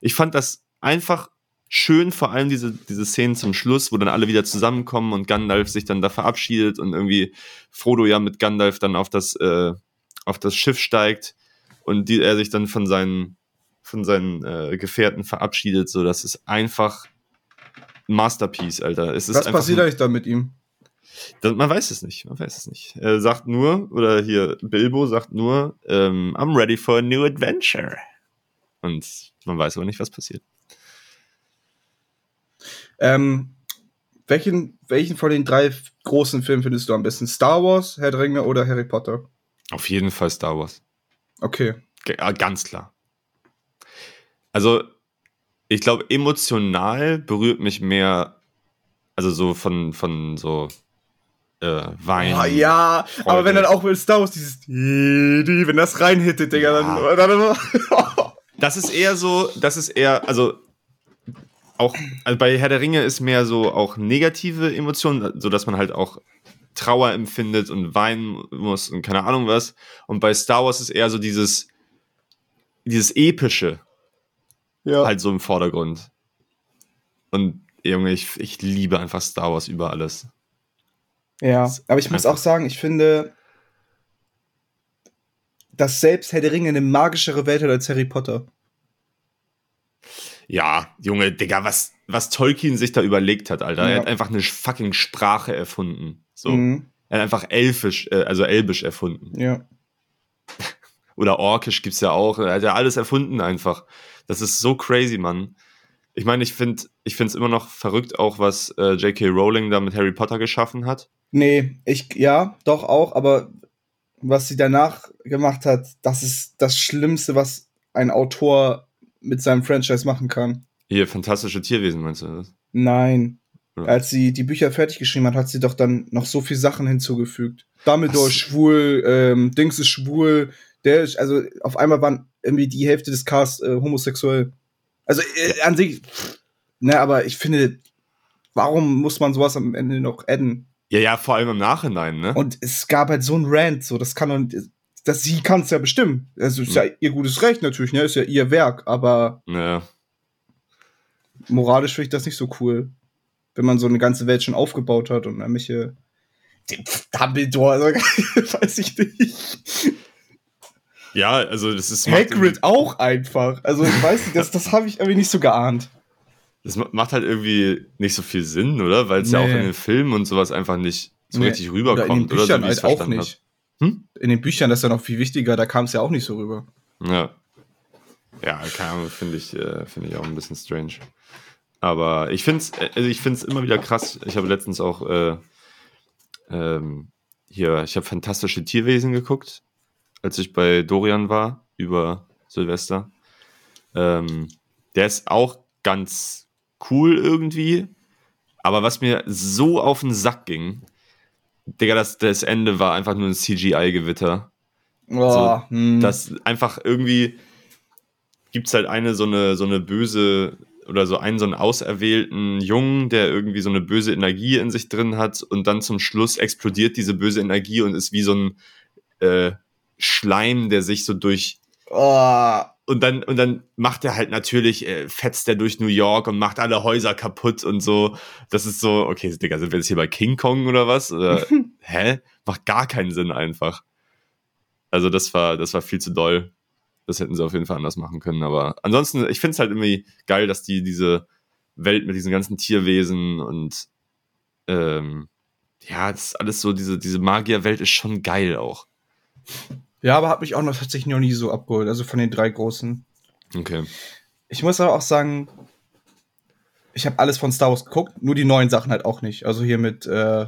Ich fand das einfach schön, vor allem diese, diese Szenen zum Schluss, wo dann alle wieder zusammenkommen und Gandalf sich dann da verabschiedet und irgendwie Frodo ja mit Gandalf dann auf das, äh, auf das Schiff steigt und die, er sich dann von seinen, von seinen äh, Gefährten verabschiedet. So, das ist einfach Masterpiece, Alter. Es ist Was passiert eigentlich da mit ihm? Das, man weiß es nicht, man weiß es nicht. Er sagt nur, oder hier Bilbo sagt nur, ähm, I'm ready for a new adventure. Und man weiß aber nicht, was passiert. Ähm, welchen, welchen von den drei großen Filmen findest du am besten? Star Wars, Herr der Ringe oder Harry Potter? Auf jeden Fall Star Wars. Okay. G ganz klar. Also, ich glaube, emotional berührt mich mehr, also so von, von so äh, Wein. Oh, ja, Freude. aber wenn dann auch mit Star Wars dieses, wenn das reinhittet, Digga, ja. dann. dann das ist eher so, das ist eher, also auch also bei Herr der Ringe ist mehr so auch negative Emotionen, so dass man halt auch Trauer empfindet und weinen muss und keine Ahnung was. Und bei Star Wars ist eher so dieses, dieses epische ja. halt so im Vordergrund. Und Junge, ich, ich liebe einfach Star Wars über alles. Ja, aber ich muss auch sagen, ich finde, dass selbst Herr der Ringe eine magischere Welt hat als Harry Potter. Ja, Junge, Digga, was, was Tolkien sich da überlegt hat, Alter. Ja. Er hat einfach eine fucking Sprache erfunden. So. Mhm. Er hat einfach Elfisch, äh, also Elbisch erfunden. Ja. Oder Orkisch gibt's ja auch. Er hat ja alles erfunden einfach. Das ist so crazy, Mann. Ich meine, ich finde ich es immer noch verrückt, auch was äh, J.K. Rowling da mit Harry Potter geschaffen hat. Nee, ich, ja, doch auch, aber was sie danach gemacht hat, das ist das Schlimmste, was ein Autor mit seinem Franchise machen kann. Hier, fantastische Tierwesen, meinst du das? Nein. Ja. Als sie die Bücher fertig geschrieben hat, hat sie doch dann noch so viel Sachen hinzugefügt. Dumbledore ist schwul, ähm, Dings ist schwul, der ist, also auf einmal waren irgendwie die Hälfte des Casts äh, homosexuell. Also äh, an sich, ne, aber ich finde, warum muss man sowas am Ende noch adden? Ja, ja, vor allem im Nachhinein, ne? Und es gab halt so ein Rant, so, das kann und das, sie kann es ja bestimmen. Also ist ja ihr gutes Recht natürlich, ne? Ist ja ihr Werk, aber Ja. moralisch finde ich das nicht so cool. Wenn man so eine ganze Welt schon aufgebaut hat und irgendwelche. Dumbledore, also, weiß ich nicht. Ja, also das ist. Hagrid auch einfach. Also ich weiß nicht, das, das habe ich irgendwie nicht so geahnt. Das ma- macht halt irgendwie nicht so viel Sinn, oder? Weil es ja auch Nee. in den Filmen und sowas einfach nicht so Nee. richtig Oder in den rüberkommt, oder? Büchern ich es halt auch nicht. Hm? In den Büchern das ist ja noch viel wichtiger, da kam es ja auch nicht so rüber. Ja. Ja, keine Ahnung, finde ich, äh, finde ich auch ein bisschen strange. Aber ich finde es also ich find's immer wieder krass. Ich habe letztens auch äh, ähm, hier, ich habe fantastische Tierwesen geguckt, als ich bei Dorian war über Silvester. Ähm, der ist auch ganz cool irgendwie. Aber was mir so auf den Sack ging, Digga, das, das Ende war einfach nur ein CGI-Gewitter. Oh, So, hm. Das einfach irgendwie gibt es halt eine so eine, so eine böse oder so einen so einen auserwählten Jungen, der irgendwie so eine böse Energie in sich drin hat und dann zum Schluss explodiert diese böse Energie und ist wie so ein äh, Schleim, der sich so durch oh, und dann, und dann macht er halt natürlich, äh, fetzt er durch New York und macht alle Häuser kaputt und so. Das ist so, okay, Digga, sind wir jetzt hier bei King Kong oder was? Oder, hä? Macht gar keinen Sinn einfach. Also das war, das war viel zu doll. Das hätten sie auf jeden Fall anders machen können. Aber ansonsten, ich finde es halt irgendwie geil, dass die diese Welt mit diesen ganzen Tierwesen und ähm, ja, das ist alles so, diese, diese Magierwelt ist schon geil auch. Ja, aber hat mich auch noch tatsächlich noch nie so abgeholt, also von den drei großen. Okay. Ich muss aber auch sagen, ich habe alles von Star Wars geguckt, nur die neuen Sachen halt auch nicht. Also hier mit, äh,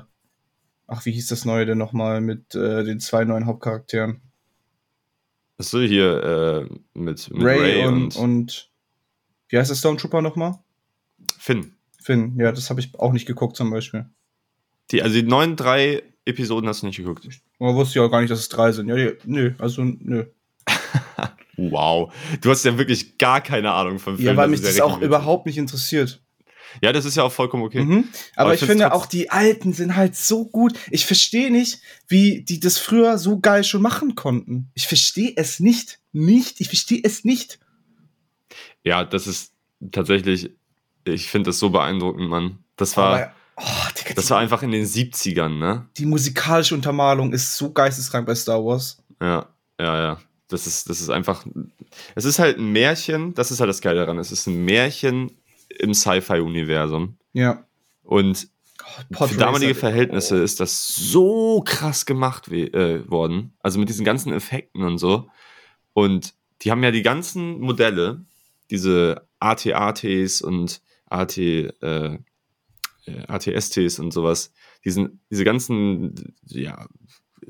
ach, wie hieß das neue denn nochmal, mit äh, den zwei neuen Hauptcharakteren. Achso, hier äh, mit, mit Ray, Ray, und, und, und, wie heißt der Stormtrooper nochmal? Finn. Finn, ja, das habe ich auch nicht geguckt zum Beispiel. Die, also die neuen drei Episoden hast du nicht geguckt. Man wusste ja auch gar nicht, dass es drei sind. Ja, die, nö, also nö. Wow. Du hast ja wirklich gar keine Ahnung von Filmen. Ja, weil mich das auch überhaupt nicht interessiert. Ja, das ist ja auch vollkommen okay. Mhm. Aber, Aber ich ich finde auch, die alten sind halt so gut. Ich verstehe nicht, wie die das früher so geil schon machen konnten. Ich verstehe es nicht. Nicht. Ich verstehe es nicht. Ja, das ist tatsächlich, ich finde das so beeindruckend, Mann. Das war, Aber, oh, Digga, das war einfach in den 70ern, ne? die musikalische Untermalung ist so geisteskrank bei Star Wars. Ja, ja, ja. Das ist, das ist einfach, es ist halt ein Märchen, das ist halt das Geile daran. Es ist ein Märchen im Sci-Fi-Universum. Ja. Und Pod Für damalige Verhältnisse oh. ist das so krass gemacht äh, worden. Also mit diesen ganzen Effekten und so. Und die haben ja die ganzen Modelle, diese AT-ATs und AT, äh, äh, ATSTs und sowas, diesen, diese ganzen ja,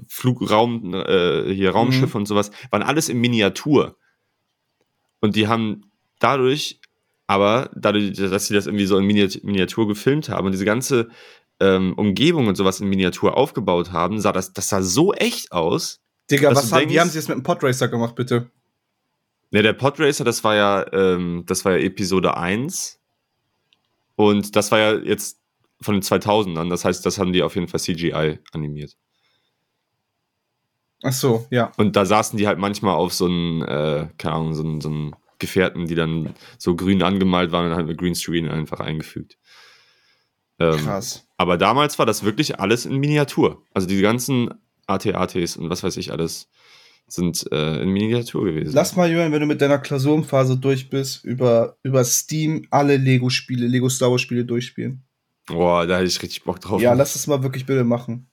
Flugraum, äh, hier Raumschiffe und sowas, waren alles in Miniatur. Und die haben dadurch, aber dadurch, dass sie das irgendwie so in Miniat- Miniatur gefilmt haben und diese ganze ähm, Umgebung und sowas in Miniatur aufgebaut haben, sah das, das sah so echt aus. Digga, was haben, denkst- wie haben sie es mit dem Podracer gemacht, bitte? Ne, der Podracer, das war ja, ähm, das war ja Episode 1. Und das war ja jetzt von den 2000ern. Das heißt, das haben die auf jeden Fall CGI animiert. Ach so, ja. Und da saßen die halt manchmal auf so einen, äh, keine Ahnung, so einen, so einen Gefährten, die dann so grün angemalt waren und halt mit Greenscreen einfach eingefügt. Ähm, Krass. aber damals war das wirklich alles in Miniatur. Also die ganzen AT-ATs und was weiß ich alles sind äh, in Miniatur gewesen. Lass mal, Jürgen, wenn du mit deiner Klausurenphase durch bist, über, über Steam alle Lego-Spiele, Lego Star Wars-Spiele durchspielen. Boah, da hätte ich richtig Bock drauf. Ja, lass es mal wirklich bitte machen.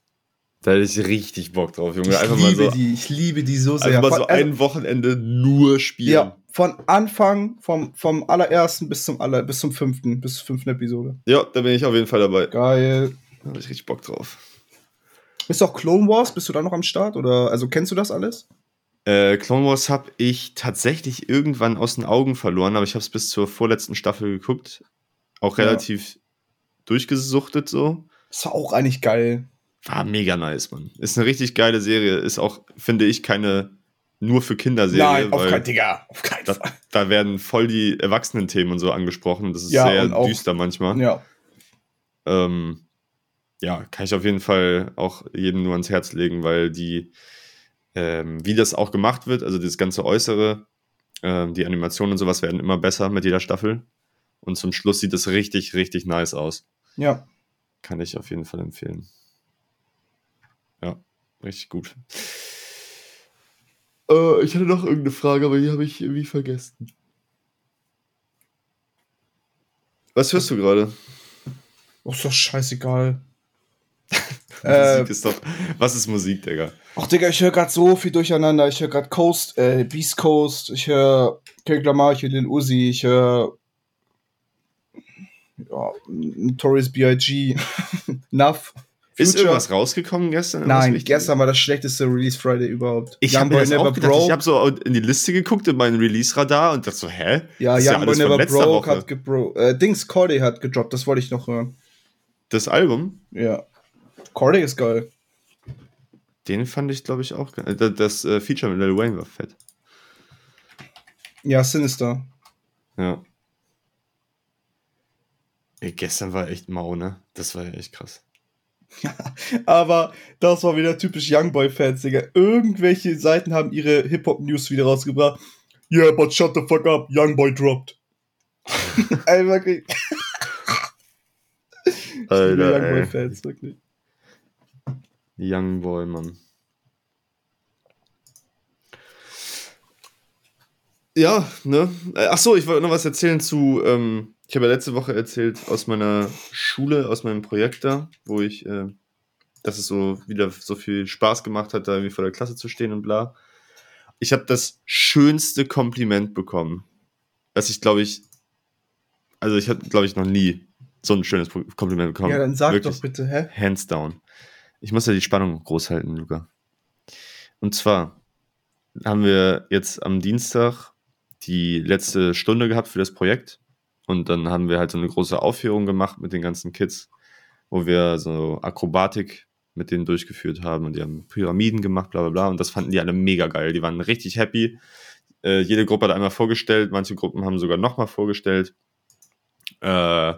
Da hätte ich richtig Bock drauf, Junge. Ich Einfach mal liebe so, die, ich liebe die so sehr. einfach mal so also, ein Wochenende nur spielen. ja, von Anfang, vom, vom allerersten bis zum aller, bis zum fünften, bis zur fünften Episode. ja, da bin ich auf jeden Fall dabei. Geil. Da habe ich richtig Bock drauf. Bist du auch Clone Wars? Bist du da noch am Start? Oder also kennst du das alles? Äh, Clone Wars habe ich tatsächlich irgendwann aus den Augen verloren, aber ich habe es bis zur vorletzten Staffel geguckt. Auch Ja. relativ durchgesuchtet so. Das war auch eigentlich geil. War mega nice, Mann. Ist eine richtig geile Serie. Ist auch, finde ich, keine nur für Kinderserie. Nein, auf weil keinen Digga. Auf keinen das, Fall. da werden voll die Erwachsenen-Themen und so angesprochen. Das ist Ja, sehr auch- düster manchmal. Ja. Ähm, ja, kann ich auf jeden Fall auch jedem nur ans Herz legen, weil die, ähm, wie das auch gemacht wird, also das ganze Äußere, ähm, die Animationen und sowas werden immer besser mit jeder Staffel. Und zum Schluss sieht es richtig, richtig nice aus. Ja. Kann ich auf jeden Fall empfehlen. Ja, richtig gut. Äh, ich hatte noch irgendeine Frage, aber die habe ich irgendwie vergessen. Was hörst du gerade? Oh, ist doch scheißegal. Musik ist doch. Was ist Musik, Digga? Ach, Digga, ich höre gerade so viel durcheinander. Ich höre gerade Coast, äh, Beast Coast, ich höre Kendrick Lamar, ich höre Lil Uzi, ich höre ja, Notorious B.I.G., Nuff. Ist irgendwas rausgekommen gestern? Nein, gestern war das schlechteste Release Friday überhaupt. Ich habe das habe so in die Liste geguckt in meinen Release-Radar und dachte so, hä? Ja, Youngboy ja Never Broke hat gebro äh, Dings, Corday hat gedroppt, das wollte ich noch hören. Das Album? Ja. Corday ist geil. Den fand ich, glaube ich, auch geil. Das, das äh, Feature mit Lil Wayne war fett. Ja, Sinister. Ja. Ey, gestern war echt mau, ne? Das war ja echt krass. Aber das war wieder typisch Youngboy-Fans, Digga. Irgendwelche Seiten haben ihre Hip-Hop-News wieder rausgebracht. Yeah, but shut the fuck up, Youngboy dropped. ey, wirklich. Alter, Youngboy-Fans, wirklich. Youngboy, Mann. Ja, ne? Ach so, ich wollte noch was erzählen zu ähm, ich habe ja letzte Woche erzählt aus meiner Schule, aus meinem Projekt da, wo ich, äh, dass es so wieder so viel Spaß gemacht hat, da irgendwie vor der Klasse zu stehen und bla. Ich habe das schönste Kompliment bekommen, was ich glaube ich, also ich habe glaube ich noch nie so ein schönes Kompliment bekommen. Ja, dann sag Wirklich. doch bitte, hä? Hands down. Ich muss ja die Spannung groß halten, Luca. Und zwar haben wir jetzt am Dienstag die letzte Stunde gehabt für das Projekt und dann haben wir halt so eine große Aufführung gemacht mit den ganzen Kids, wo wir so Akrobatik mit denen durchgeführt haben und die haben Pyramiden gemacht, bla bla bla. Und das fanden die alle mega geil. Die waren richtig happy. Äh, jede Gruppe hat einmal vorgestellt, manche Gruppen haben sogar nochmal vorgestellt. Äh,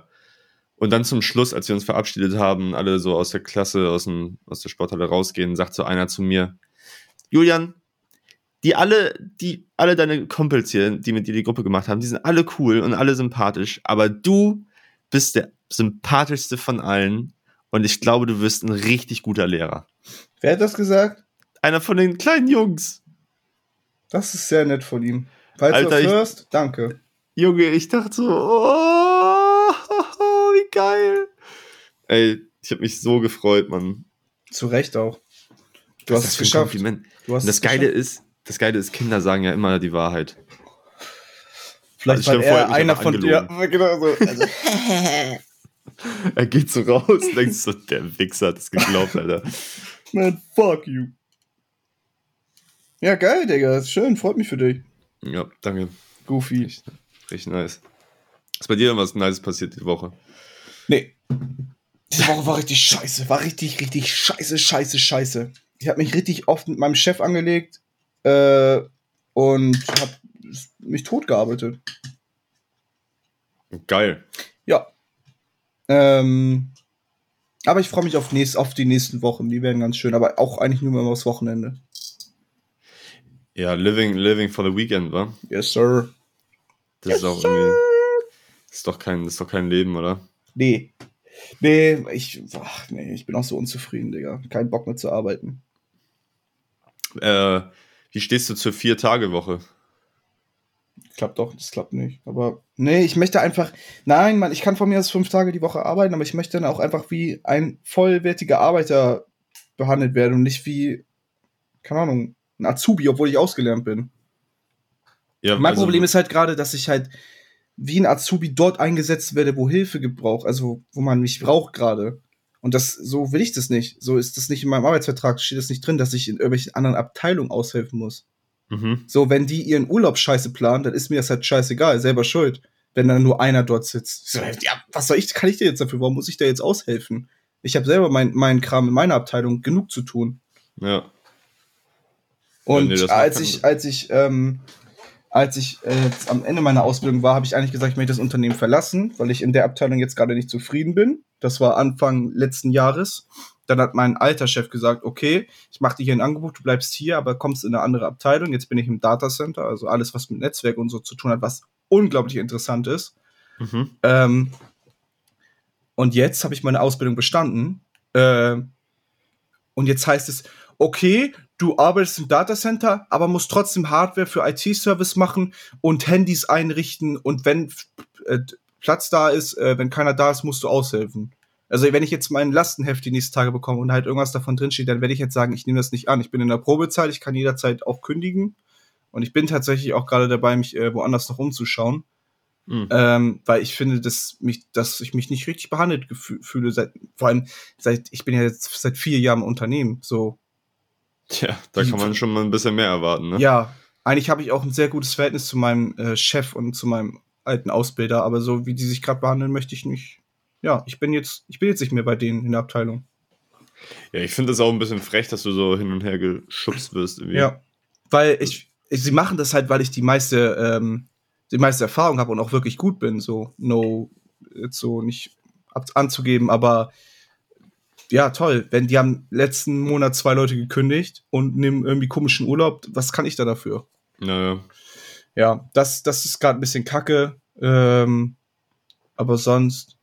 und dann zum Schluss, als wir uns verabschiedet haben, alle so aus der Klasse, aus, dem, aus der Sporthalle rausgehen, sagt so einer zu mir, Julian, die alle, die, alle deine Kumpels hier, die mit dir die Gruppe gemacht haben, die sind alle cool und alle sympathisch, aber du bist der sympathischste von allen und ich glaube, du wirst ein richtig guter Lehrer. Wer hat das gesagt? Einer von den kleinen Jungs. Das ist sehr nett von ihm. Falls Alter, du das hörst, danke. Junge, ich dachte so, oh, wie geil. Ey, ich habe mich so gefreut, Mann. Zu Recht auch. Du das hast es geschafft. Du hast das Geile ist, das Geile ist, Kinder sagen ja immer die Wahrheit. Vielleicht also, war er einer von dir. Ja, genau so. Also. er geht so raus und denkt so, der Wichser hat es geglaubt, Alter. Man, fuck you. Ja, geil, Digga. Ist schön, freut mich für dich. Ja, danke. Goofy. Richtig, richtig nice. Ist bei dir irgendwas Nices passiert die Woche? Nee. Diese Woche war richtig scheiße. War richtig, richtig scheiße, scheiße, scheiße. Ich habe mich richtig oft mit meinem Chef angelegt äh, und habe mich tot gearbeitet. Geil. Ja. Ähm, aber ich freue mich auf, nächst, auf die nächsten Wochen. Die werden ganz schön, aber auch eigentlich nur mal aufs Wochenende. Ja, living, living for the weekend, wa? Yes, sir. Das yes, ist auch irgendwie. Ist doch kein, das ist doch kein Leben, oder? Nee. Nee, ich, ach, nee, ich bin auch so unzufrieden, Digga. Kein Bock mehr zu arbeiten. Äh, wie stehst du zur Vier-Tage-Woche? Klappt doch, das klappt nicht. Aber nee, ich möchte einfach, nein, Mann, ich kann von mir aus fünf Tage die Woche arbeiten, aber ich möchte dann auch einfach wie ein vollwertiger Arbeiter behandelt werden und nicht wie, keine Ahnung, ein Azubi, obwohl ich ausgelernt bin. Ja, mein also, Problem ist halt gerade, dass ich halt wie ein Azubi dort eingesetzt werde, wo Hilfe gebraucht, also wo man mich braucht gerade. Und das, so will ich das nicht. So ist das nicht in meinem Arbeitsvertrag, steht das nicht drin, dass ich in irgendwelchen anderen Abteilungen aushelfen muss. Mhm. So, wenn die ihren Urlaub scheiße planen, dann ist mir das halt scheißegal, selber schuld. Wenn dann nur einer dort sitzt. So, ja, was soll ich, kann ich dir jetzt dafür? Warum muss ich da jetzt aushelfen? Ich habe selber meinen mein Kram in meiner Abteilung genug zu tun. Ja. Und ja, nee, als ich, als ich ähm, als ich äh, am Ende meiner Ausbildung war, habe ich eigentlich gesagt, ich möchte das Unternehmen verlassen, weil ich in der Abteilung jetzt gerade nicht zufrieden bin. Das war Anfang letzten Jahres. Dann hat mein alter Chef gesagt, okay, ich mache dir hier ein Angebot, du bleibst hier, aber kommst in eine andere Abteilung. Jetzt bin ich im Datacenter, also alles, was mit Netzwerk und so zu tun hat, was unglaublich interessant ist. Mhm. Ähm, und jetzt habe ich meine Ausbildung bestanden. Äh, und jetzt heißt es, okay, du arbeitest im Datacenter, aber musst trotzdem Hardware für IT-Service machen und Handys einrichten und wenn äh, Platz da ist, äh, wenn keiner da ist, musst du aushelfen. Also wenn ich jetzt meinen Lastenheft die nächsten Tage bekomme und halt irgendwas davon drinsteht, dann werde ich jetzt sagen, ich nehme das nicht an. Ich bin in der Probezeit, ich kann jederzeit auch kündigen. Und ich bin tatsächlich auch gerade dabei, mich äh, woanders noch umzuschauen. Mhm. Ähm, weil ich finde, dass, mich, dass ich mich nicht richtig behandelt fühle. Seit, vor allem, seit, ich bin ja jetzt seit vier Jahren im Unternehmen. So, Tja, da kann man schon mal ein bisschen mehr erwarten, ne? Ja, eigentlich habe ich auch ein sehr gutes Verhältnis zu meinem äh, Chef und zu meinem alten Ausbilder, aber so wie die sich gerade behandeln, möchte ich nicht. Ja, ich bin jetzt, ich bin jetzt nicht mehr bei denen in der Abteilung. Ja, ich finde es auch ein bisschen frech, dass du so hin und her geschubst wirst. Irgendwie. Ja, weil ich, ich, sie machen das halt, weil ich die meiste, ähm, die meiste Erfahrung habe und auch wirklich gut bin. So, no, jetzt so nicht ab, anzugeben, aber ja, toll. Wenn die haben letzten Monat zwei Leute gekündigt und nehmen irgendwie komischen Urlaub, was kann ich da dafür? Naja. ja, das, das ist gerade ein bisschen kacke. Ähm, aber sonst,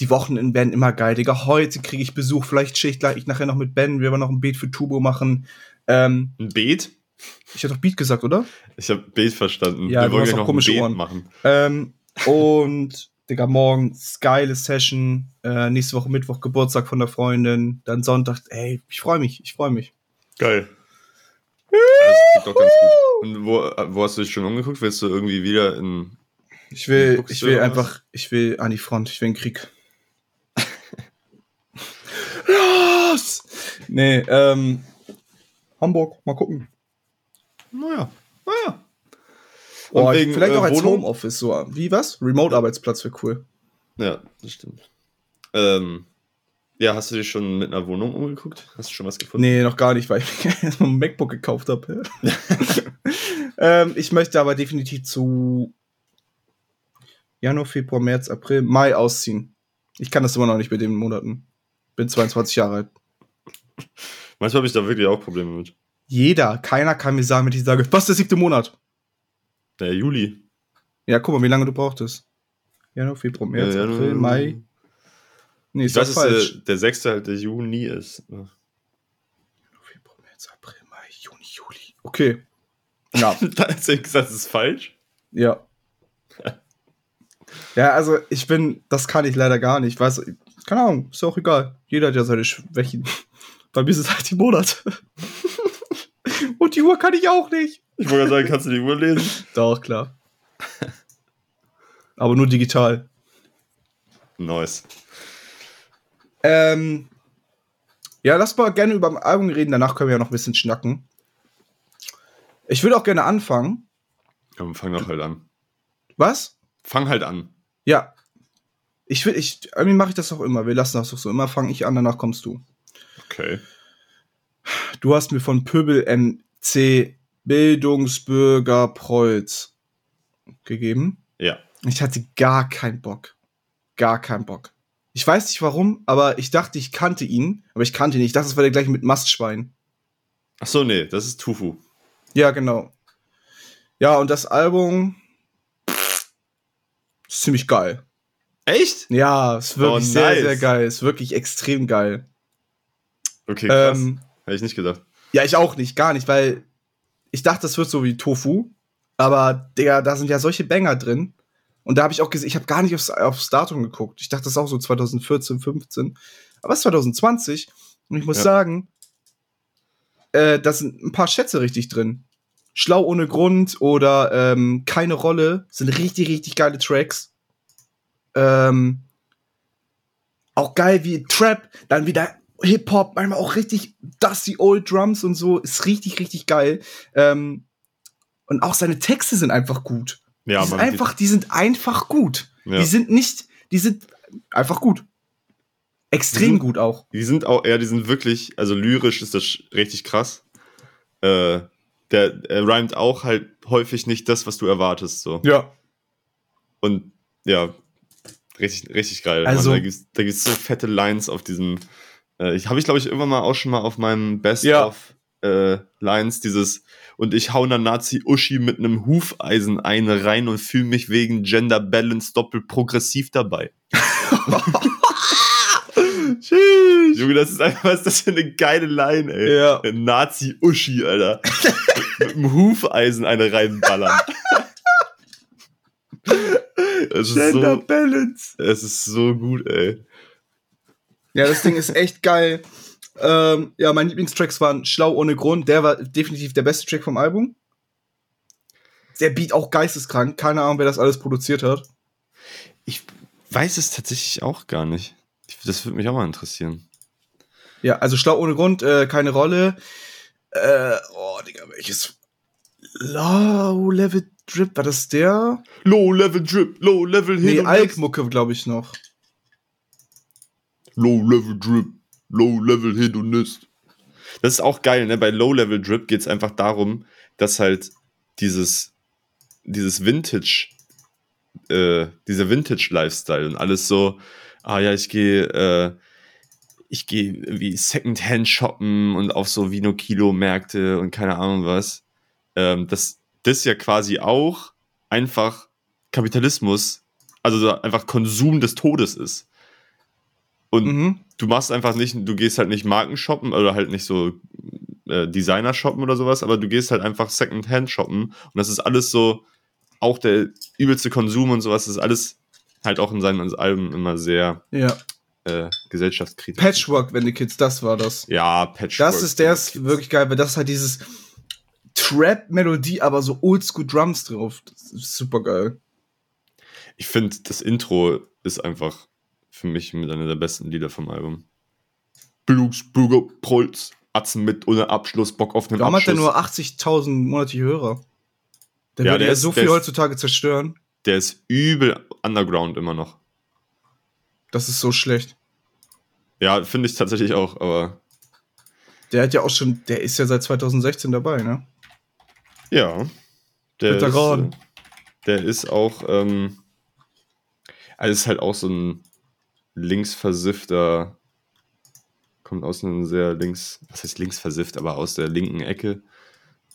die Wochenenden werden immer geil. Digga, heute kriege ich Besuch. Vielleicht schicht gleich ich nachher noch mit Ben. Wir werden noch ein Beet für Tubo machen. Ähm, Ein Beet? ich hatte doch Beat gesagt, oder? Ich habe Beet verstanden. Ja, Wir wollen ja auch noch ein Beet Ohren. machen. Ähm, und, Digga, morgen geile Session. Äh, nächste Woche Mittwoch Geburtstag von der Freundin. Dann Sonntag. Ey, ich freue mich. Ich freue mich. Geil. Das klingt doch ganz gut. Und wo, wo hast du dich schon umgeguckt? Willst du irgendwie wieder in. Ich will, ich will einfach, ich will an die Front, ich will einen Krieg. Los! Nee, ähm, Hamburg, mal gucken. Naja. Oh, Und wegen, vielleicht äh, auch als Wohnung? Homeoffice, so. Wie was? Remote-Arbeitsplatz wäre cool. Ja, das stimmt. Ähm, ja, hast du dich schon mit einer Wohnung umgeguckt? Hast du schon was gefunden? Nee, noch gar nicht, weil ich mir erstmal ein MacBook gekauft habe. ähm, ich möchte aber definitiv zu Januar, Februar, März, April, Mai ausziehen. Ich kann das immer noch nicht mit den Monaten. Bin 22 Jahre alt. Manchmal habe ich da wirklich auch Probleme mit. Jeder, keiner kann mir sagen, wenn ich sage, was ist der siebte Monat? Der Juli. Ja, guck mal, wie lange du brauchtest. Januar, Februar, März, Ja, April, Mai. Nee, ist weiß, dass falsch. der, der 6. halt der Juni ist. Januar, Februar, März, April, Mai, Juni, Juli. Okay. Ja, das ist falsch. ja. Ja, also ich bin, das kann ich leider gar nicht. Weiß, keine Ahnung, ist auch egal. Jeder hat ja seine Schwächen. Bei mir ist es halt die Monate. Uhr kann ich auch nicht. Ich wollte gerade sagen, kannst du die Uhr lesen? Doch, klar. Aber nur digital. Nice. Ähm, ja, lass mal gerne über das Album reden, danach können wir ja noch ein bisschen schnacken. Ich würde auch gerne anfangen. Komm, fang doch halt an. Was? Fang halt an. Ja. Ich will, ich, irgendwie mache ich das auch immer. Wir lassen das doch so. Immer fange ich an, danach kommst du. Okay. Du hast mir von Pöbel MC Bildungsbürger Preuß gegeben. Ja. Ich hatte gar keinen Bock. Gar keinen Bock. Ich weiß nicht warum, aber ich dachte, ich kannte ihn, aber ich kannte ihn nicht. Ich dachte, das war der gleiche mit Mastschwein. Ach so, nee, das ist Tufu. Ja, genau. Ja, und das Album ist ziemlich geil. Echt? Ja, ist wirklich Oh, sehr, nice. sehr geil. Ist wirklich extrem geil. Okay, krass. Ähm, Hätte ich nicht gedacht. Ja, ich auch nicht, gar nicht, weil ich dachte, das wird so wie Tofu. Aber, Digga, da sind ja solche Banger drin. Und da habe ich auch gesehen, ich habe gar nicht aufs, aufs Datum geguckt. Ich dachte, das ist auch so 2014, 15. Aber es ist 2020. Und ich muss Ja. sagen, äh, da sind ein paar Schätze richtig drin. Schlau ohne Grund oder ähm, keine Rolle sind richtig, richtig geile Tracks. Ähm, auch geil wie Trap, dann wieder Hip-Hop, manchmal auch richtig dusty Old Drums und so. Ist richtig, richtig geil. Ähm, und auch seine Texte sind einfach gut. Ja, die, sind einfach, die sind einfach gut. Ja. Die sind nicht, die sind einfach gut. Extrem sind- gut auch. Die sind auch, ja, die sind wirklich, also lyrisch ist das richtig krass. Äh, Der äh, rhymt auch halt häufig nicht das, was du erwartest. So. Ja. Und ja, richtig, richtig geil. Also- Mann, da da gibt's so fette Lines auf diesem. Äh, ich habe ich, glaube ich, irgendwann mal auch schon mal auf meinem Best Ja. of äh, Lines dieses und ich hau einer Nazi Uschi mit einem Hufeisen eine rein und fühle mich wegen Gender Balance doppelt progressiv dabei. Tschüss. Junge, das ist einfach, was ist das für eine geile Line, ey. Ja. Nazi Uschi, Alter. mit einem Hufeisen eine reinballern. Gender so, Balance. es ist so gut, ey. Ja, das Ding ist echt geil. Ähm, ja, meine Lieblingstracks waren Schlau ohne Grund. Der war definitiv der beste Track vom Album. Der Beat auch geisteskrank. Keine Ahnung, wer das alles produziert hat. Ich weiß es tatsächlich auch gar nicht. Ich- Das würde mich auch mal interessieren. Ja, also Schlau ohne Grund, äh, keine Rolle. Äh, oh, Digga, welches? Low Level Drip, war das der? Low Level Drip, Low Level Nee. Alk-Mucke, glaube ich noch. Low Level Drip, Low Level Hedonist. Das ist auch geil, ne? Bei Low Level Drip geht es einfach darum, dass halt dieses, dieses Vintage, äh, dieser Vintage-Lifestyle und alles so, ah ja, ich gehe, äh, ich gehe wie Secondhand shoppen und auf so Vino-Kilo-Märkte und keine Ahnung was. Ähm, dass das ja quasi auch einfach Kapitalismus, also so einfach Konsum des Todes ist. Und Mhm. du machst einfach nicht, du gehst halt nicht Marken shoppen oder halt nicht so äh, Designer shoppen oder sowas, aber du gehst halt einfach Secondhand shoppen und das ist alles so, auch der übelste Konsum und sowas, das ist alles halt auch in seinen Alben immer sehr Ja. äh, gesellschaftskritisch. Patchwork, wenn die Kids, das war das. Ja, Patchwork. Das ist der ist wirklich geil, weil das ist halt dieses Trap-Melodie, aber so oldschool Drums drauf. Das ist super geil. Ich finde, das Intro ist einfach für mich mit einer der besten Lieder vom Album. Blues, Bürger, Prolz, Atzen mit ohne Abschluss, Bock auf den Warum hat der Abschluss. nur 80.000 monatliche Hörer? Der Ja, würde der ja ist- so viel heutzutage zerstören. der ist übel underground immer noch. Das ist so schlecht. Ja, finde ich tatsächlich auch, aber Der hat ja auch schon, der ist ja seit 2016 dabei, ne? ja. Der ist, äh, der ist auch, ähm, also ist halt auch so ein linksversiffter, kommt aus einem sehr links, was heißt linksversifft, aber aus der linken Ecke.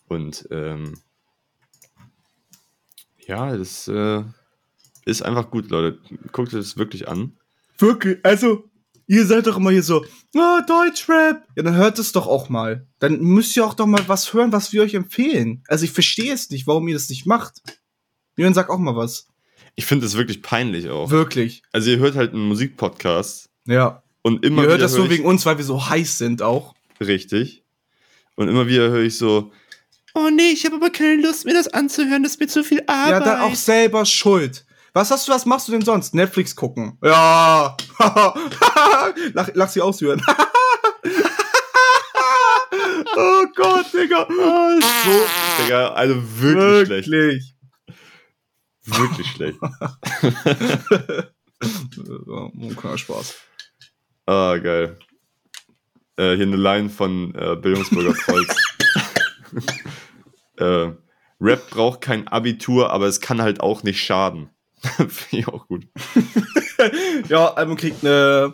Und ähm, ja, das äh, ist einfach gut, Leute. Guckt euch das wirklich an. Wirklich, also, ihr seid doch immer hier so, ah, Deutschrap. Ja, dann hört es doch auch mal. Dann müsst ihr auch doch mal was hören, was wir euch empfehlen. Also ich verstehe es nicht, warum ihr das nicht macht. Jürgen, sag auch mal was. Ich finde es wirklich peinlich auch. Wirklich. Also ihr hört halt einen Musikpodcast Ja. und immer ihr hört das nur ich- wegen uns, weil wir so heiß sind auch. Richtig. Und immer wieder höre ich so, oh nee, ich habe aber keine Lust, mir das anzuhören, das ist mir zu viel Arbeit. Ja, dann auch selber schuld. Was hast du, was machst du denn sonst? Netflix gucken. Ja. lach, lach sie aus, Jürgen. oh Gott, Digga. so, Digga, also wirklich, schlecht. Wirklich. Schlecht. Kleiner Spaß. Ah, geil. Äh, hier eine Line von äh, Bildungsbürger Prolz. äh, Rap braucht kein Abitur, aber es kann halt auch nicht schaden. Finde ich auch gut. Ja, Album kriegt eine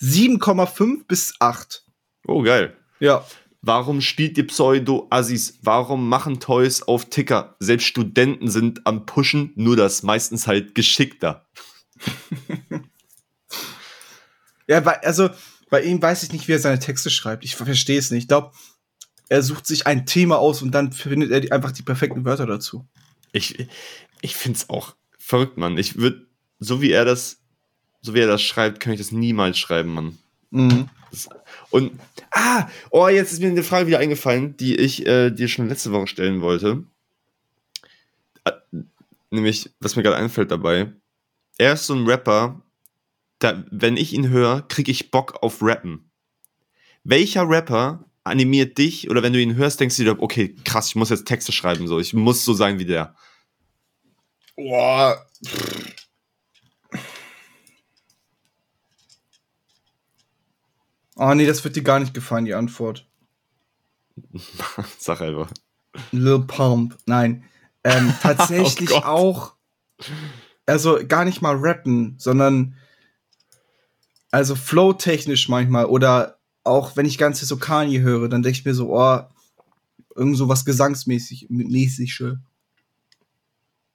7,5 bis 8. Oh, geil. Ja. Warum spielt ihr Pseudo-Assis? Warum machen Toys auf Ticker? Selbst Studenten sind am Pushen, nur das meistens halt geschickter. Ja, weil, also bei ihm weiß ich nicht, wie er seine Texte schreibt. Ich verstehe es nicht. Ich glaube, er sucht sich ein Thema aus und dann findet er die, einfach die perfekten Wörter dazu. Ich, ich finde es auch verrückt, Mann. Ich würde, so wie er das, so wie er das schreibt, kann ich das niemals schreiben, Mann. Mhm. Und, ah, oh, jetzt ist mir eine Frage wieder eingefallen, die ich äh, dir schon letzte Woche stellen wollte. Äh, nämlich, was mir gerade einfällt dabei. Er ist so ein Rapper, da, wenn ich ihn höre, kriege ich Bock auf Rappen. Welcher Rapper animiert dich oder wenn du ihn hörst, denkst du dir, okay, krass, ich muss jetzt Texte schreiben, so, ich muss so sein wie der. Boah. Oh nee, das wird dir gar nicht gefallen, die Antwort. Sag einfach. Lil Pump. Nein. Ähm, tatsächlich Oh auch. Also gar nicht mal rappen, sondern also flow-technisch manchmal oder auch wenn ich ganze so Kanye höre, dann denke ich mir so, oh, irgend so was gesangsmäßig mäßige.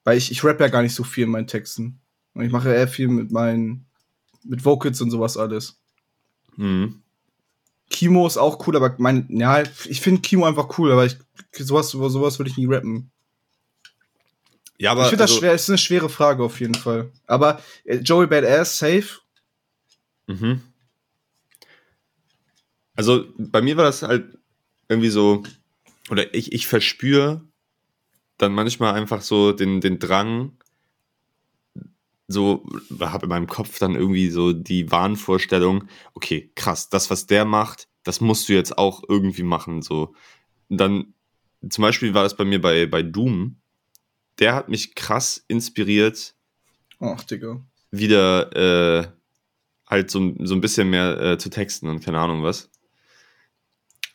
Weil ich, ich rap ja gar nicht so viel in meinen Texten. Und ich mache eher viel mit meinen, mit Vocals und sowas alles. Mhm. Kimo ist auch cool, aber mein, ja, ich finde Kimo einfach cool, aber ich, sowas, sowas würde ich nie rappen. Ja, aber ich finde das also- schwer, ist eine schwere Frage auf jeden Fall. Aber äh, Joey Badass, safe. Mhm. Also bei mir war das halt irgendwie so, oder ich, ich verspüre dann manchmal einfach so den, den Drang, so, habe in meinem Kopf dann irgendwie so die Wahnvorstellung, okay, krass, das, was der macht, das musst du jetzt auch irgendwie machen. So. Und dann, zum Beispiel war das bei mir bei, bei Doom, der hat mich krass inspiriert, Ach, Digga. wieder äh, halt so, so ein bisschen mehr äh, zu texten und keine Ahnung was.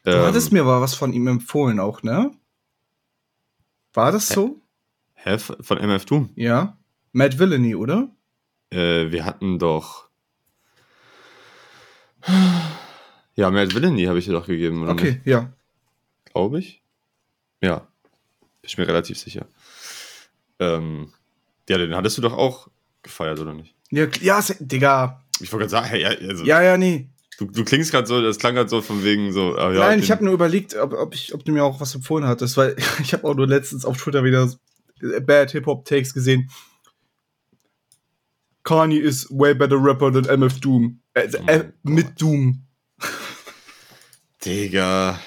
Du Ähm, hattest mir aber was von ihm empfohlen auch, ne? War das so? Hä, von MF Doom? Ja. Mad Villainy, oder? Äh, wir hatten doch. Ja, Mad Villainy habe ich dir doch gegeben, oder Okay, ja. Glaube ich. Ja. Bin ich mir relativ sicher. Ähm, ja, den hattest du doch auch gefeiert, oder nicht? Ja, ja Digga. Ich wollte gerade sagen, hey, ja, also, Ja, ja, nee. du, du klingst gerade so, das klang gerade so von wegen so. ah, ja, Nein, ich habe nur überlegt, ob, ob, ich, ob du mir auch was empfohlen hattest, weil ich habe auch nur letztens auf Twitter wieder Bad Hip-Hop-Takes gesehen. Kanye is way better rapper than MF Doom. Äh, Oh äh, mein mit Doom. Digga.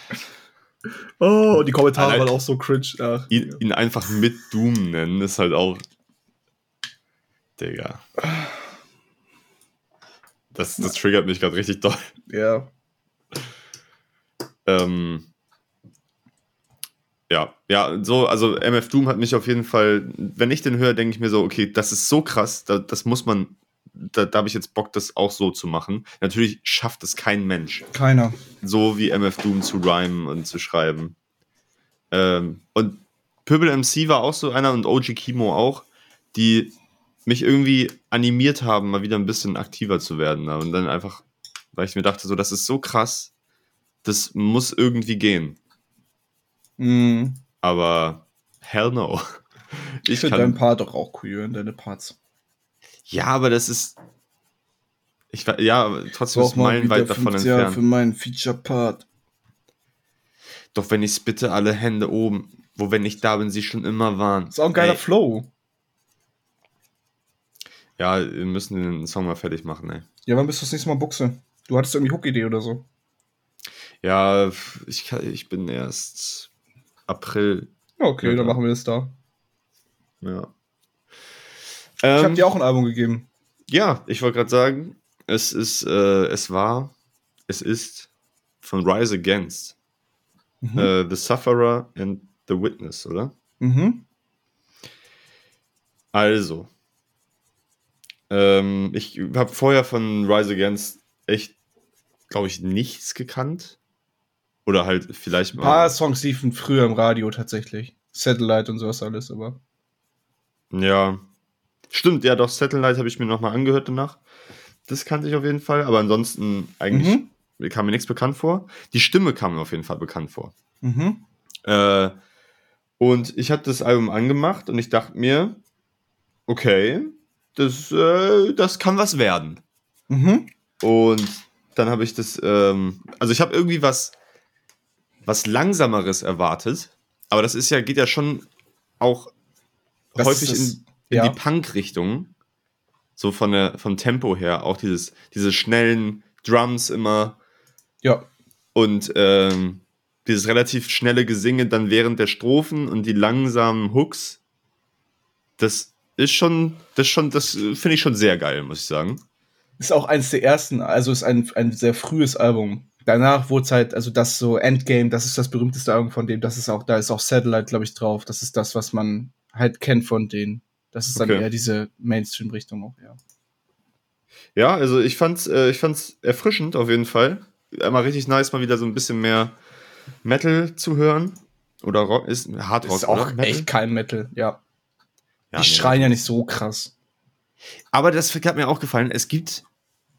Oh, die Kommentare Allein- waren auch so cringe. Ach, ihn, ihn einfach mit Doom nennen, ist halt auch. Digga. Das, das triggert mich gerade richtig doll. ja. Ähm, ja, ja, so, also MF Doom hat mich auf jeden Fall, wenn ich den höre, denke ich mir so, okay, das ist so krass, da, das muss man, da, da habe ich jetzt Bock, das auch so zu machen. Natürlich schafft es kein Mensch, Keiner. so wie MF Doom zu rhymen und zu schreiben. Ähm, und Pöbel MC war auch so einer und OG Kimo auch, die mich irgendwie animiert haben, mal wieder ein bisschen aktiver zu werden. Und dann einfach, weil ich mir dachte, so, das ist so krass, das muss irgendwie gehen. Mhm. Aber hell no. Ich Ich finde deinen kann. Part doch auch cool, in deine Parts. Ja, aber das ist. Ich, wa- ja, trotzdem ist meilenweit davon 50 Jahre entfernt. für meinen Feature-Part. Doch wenn ich's bitte alle Hände oben, wo wenn ich da bin, sie schon immer waren. Ist auch ein geiler Ey, Flow. Ja, wir müssen den Song mal fertig machen, ey. Ja, wann bist du das nächste Mal Buchse? Du hattest irgendwie Hook-Idee oder so. Ja, ich, kann, ich bin erst April. Okay, Ja, dann machen wir das da. Ja. Ich habe Ähm, dir auch ein Album gegeben. ja, ich wollte gerade sagen, es ist, äh, es war, es ist von Rise Against. Mhm. Äh, the Sufferer and the Witness, oder? Mhm. Also. Ähm, ich habe vorher von Rise Against echt, glaube ich, nichts gekannt. Oder halt vielleicht Ein mal. paar Songs liefen früher im Radio tatsächlich. Satellite und sowas alles, aber. Ja. Stimmt, ja, doch, Satellite habe ich mir nochmal angehört danach. Das kannte ich auf jeden Fall, aber ansonsten eigentlich Mhm. kam mir nichts bekannt vor. Die Stimme kam mir auf jeden Fall bekannt vor. Mhm. Äh, und ich habe das Album angemacht und ich dachte mir, okay, das, äh, das kann was werden. Mhm. Und dann habe ich das, ähm, also ich habe irgendwie was, was langsameres erwartet, aber das ist ja, geht ja schon auch Das häufig in, in ja. die Punk-Richtung. So von der, vom Tempo her, auch dieses, diese schnellen Drums immer Ja. und ähm, dieses relativ schnelle Gesinge dann während der Strophen und die langsamen Hooks. Das ist schon, das schon, das äh, finde ich schon sehr geil, muss ich sagen. Ist auch eins der ersten, also ist ein, ein sehr frühes Album. Danach wurde es halt, also das so Endgame, das ist das berühmteste Album von dem, das ist auch, da ist auch Satellite, glaube ich, drauf. Das ist das, was man halt kennt von denen. Das ist dann Okay. eher diese Mainstream-Richtung auch, ja. Ja, also ich fand's, äh, ich fand's erfrischend auf jeden Fall. Einmal richtig nice, mal wieder so ein bisschen mehr Metal zu hören. Oder Rock ist Hard Rock. Ist auch oder? Echt kein Metal, ja. Ja, die nee. schreien ja nicht so krass. Aber das hat mir auch gefallen. Es gibt,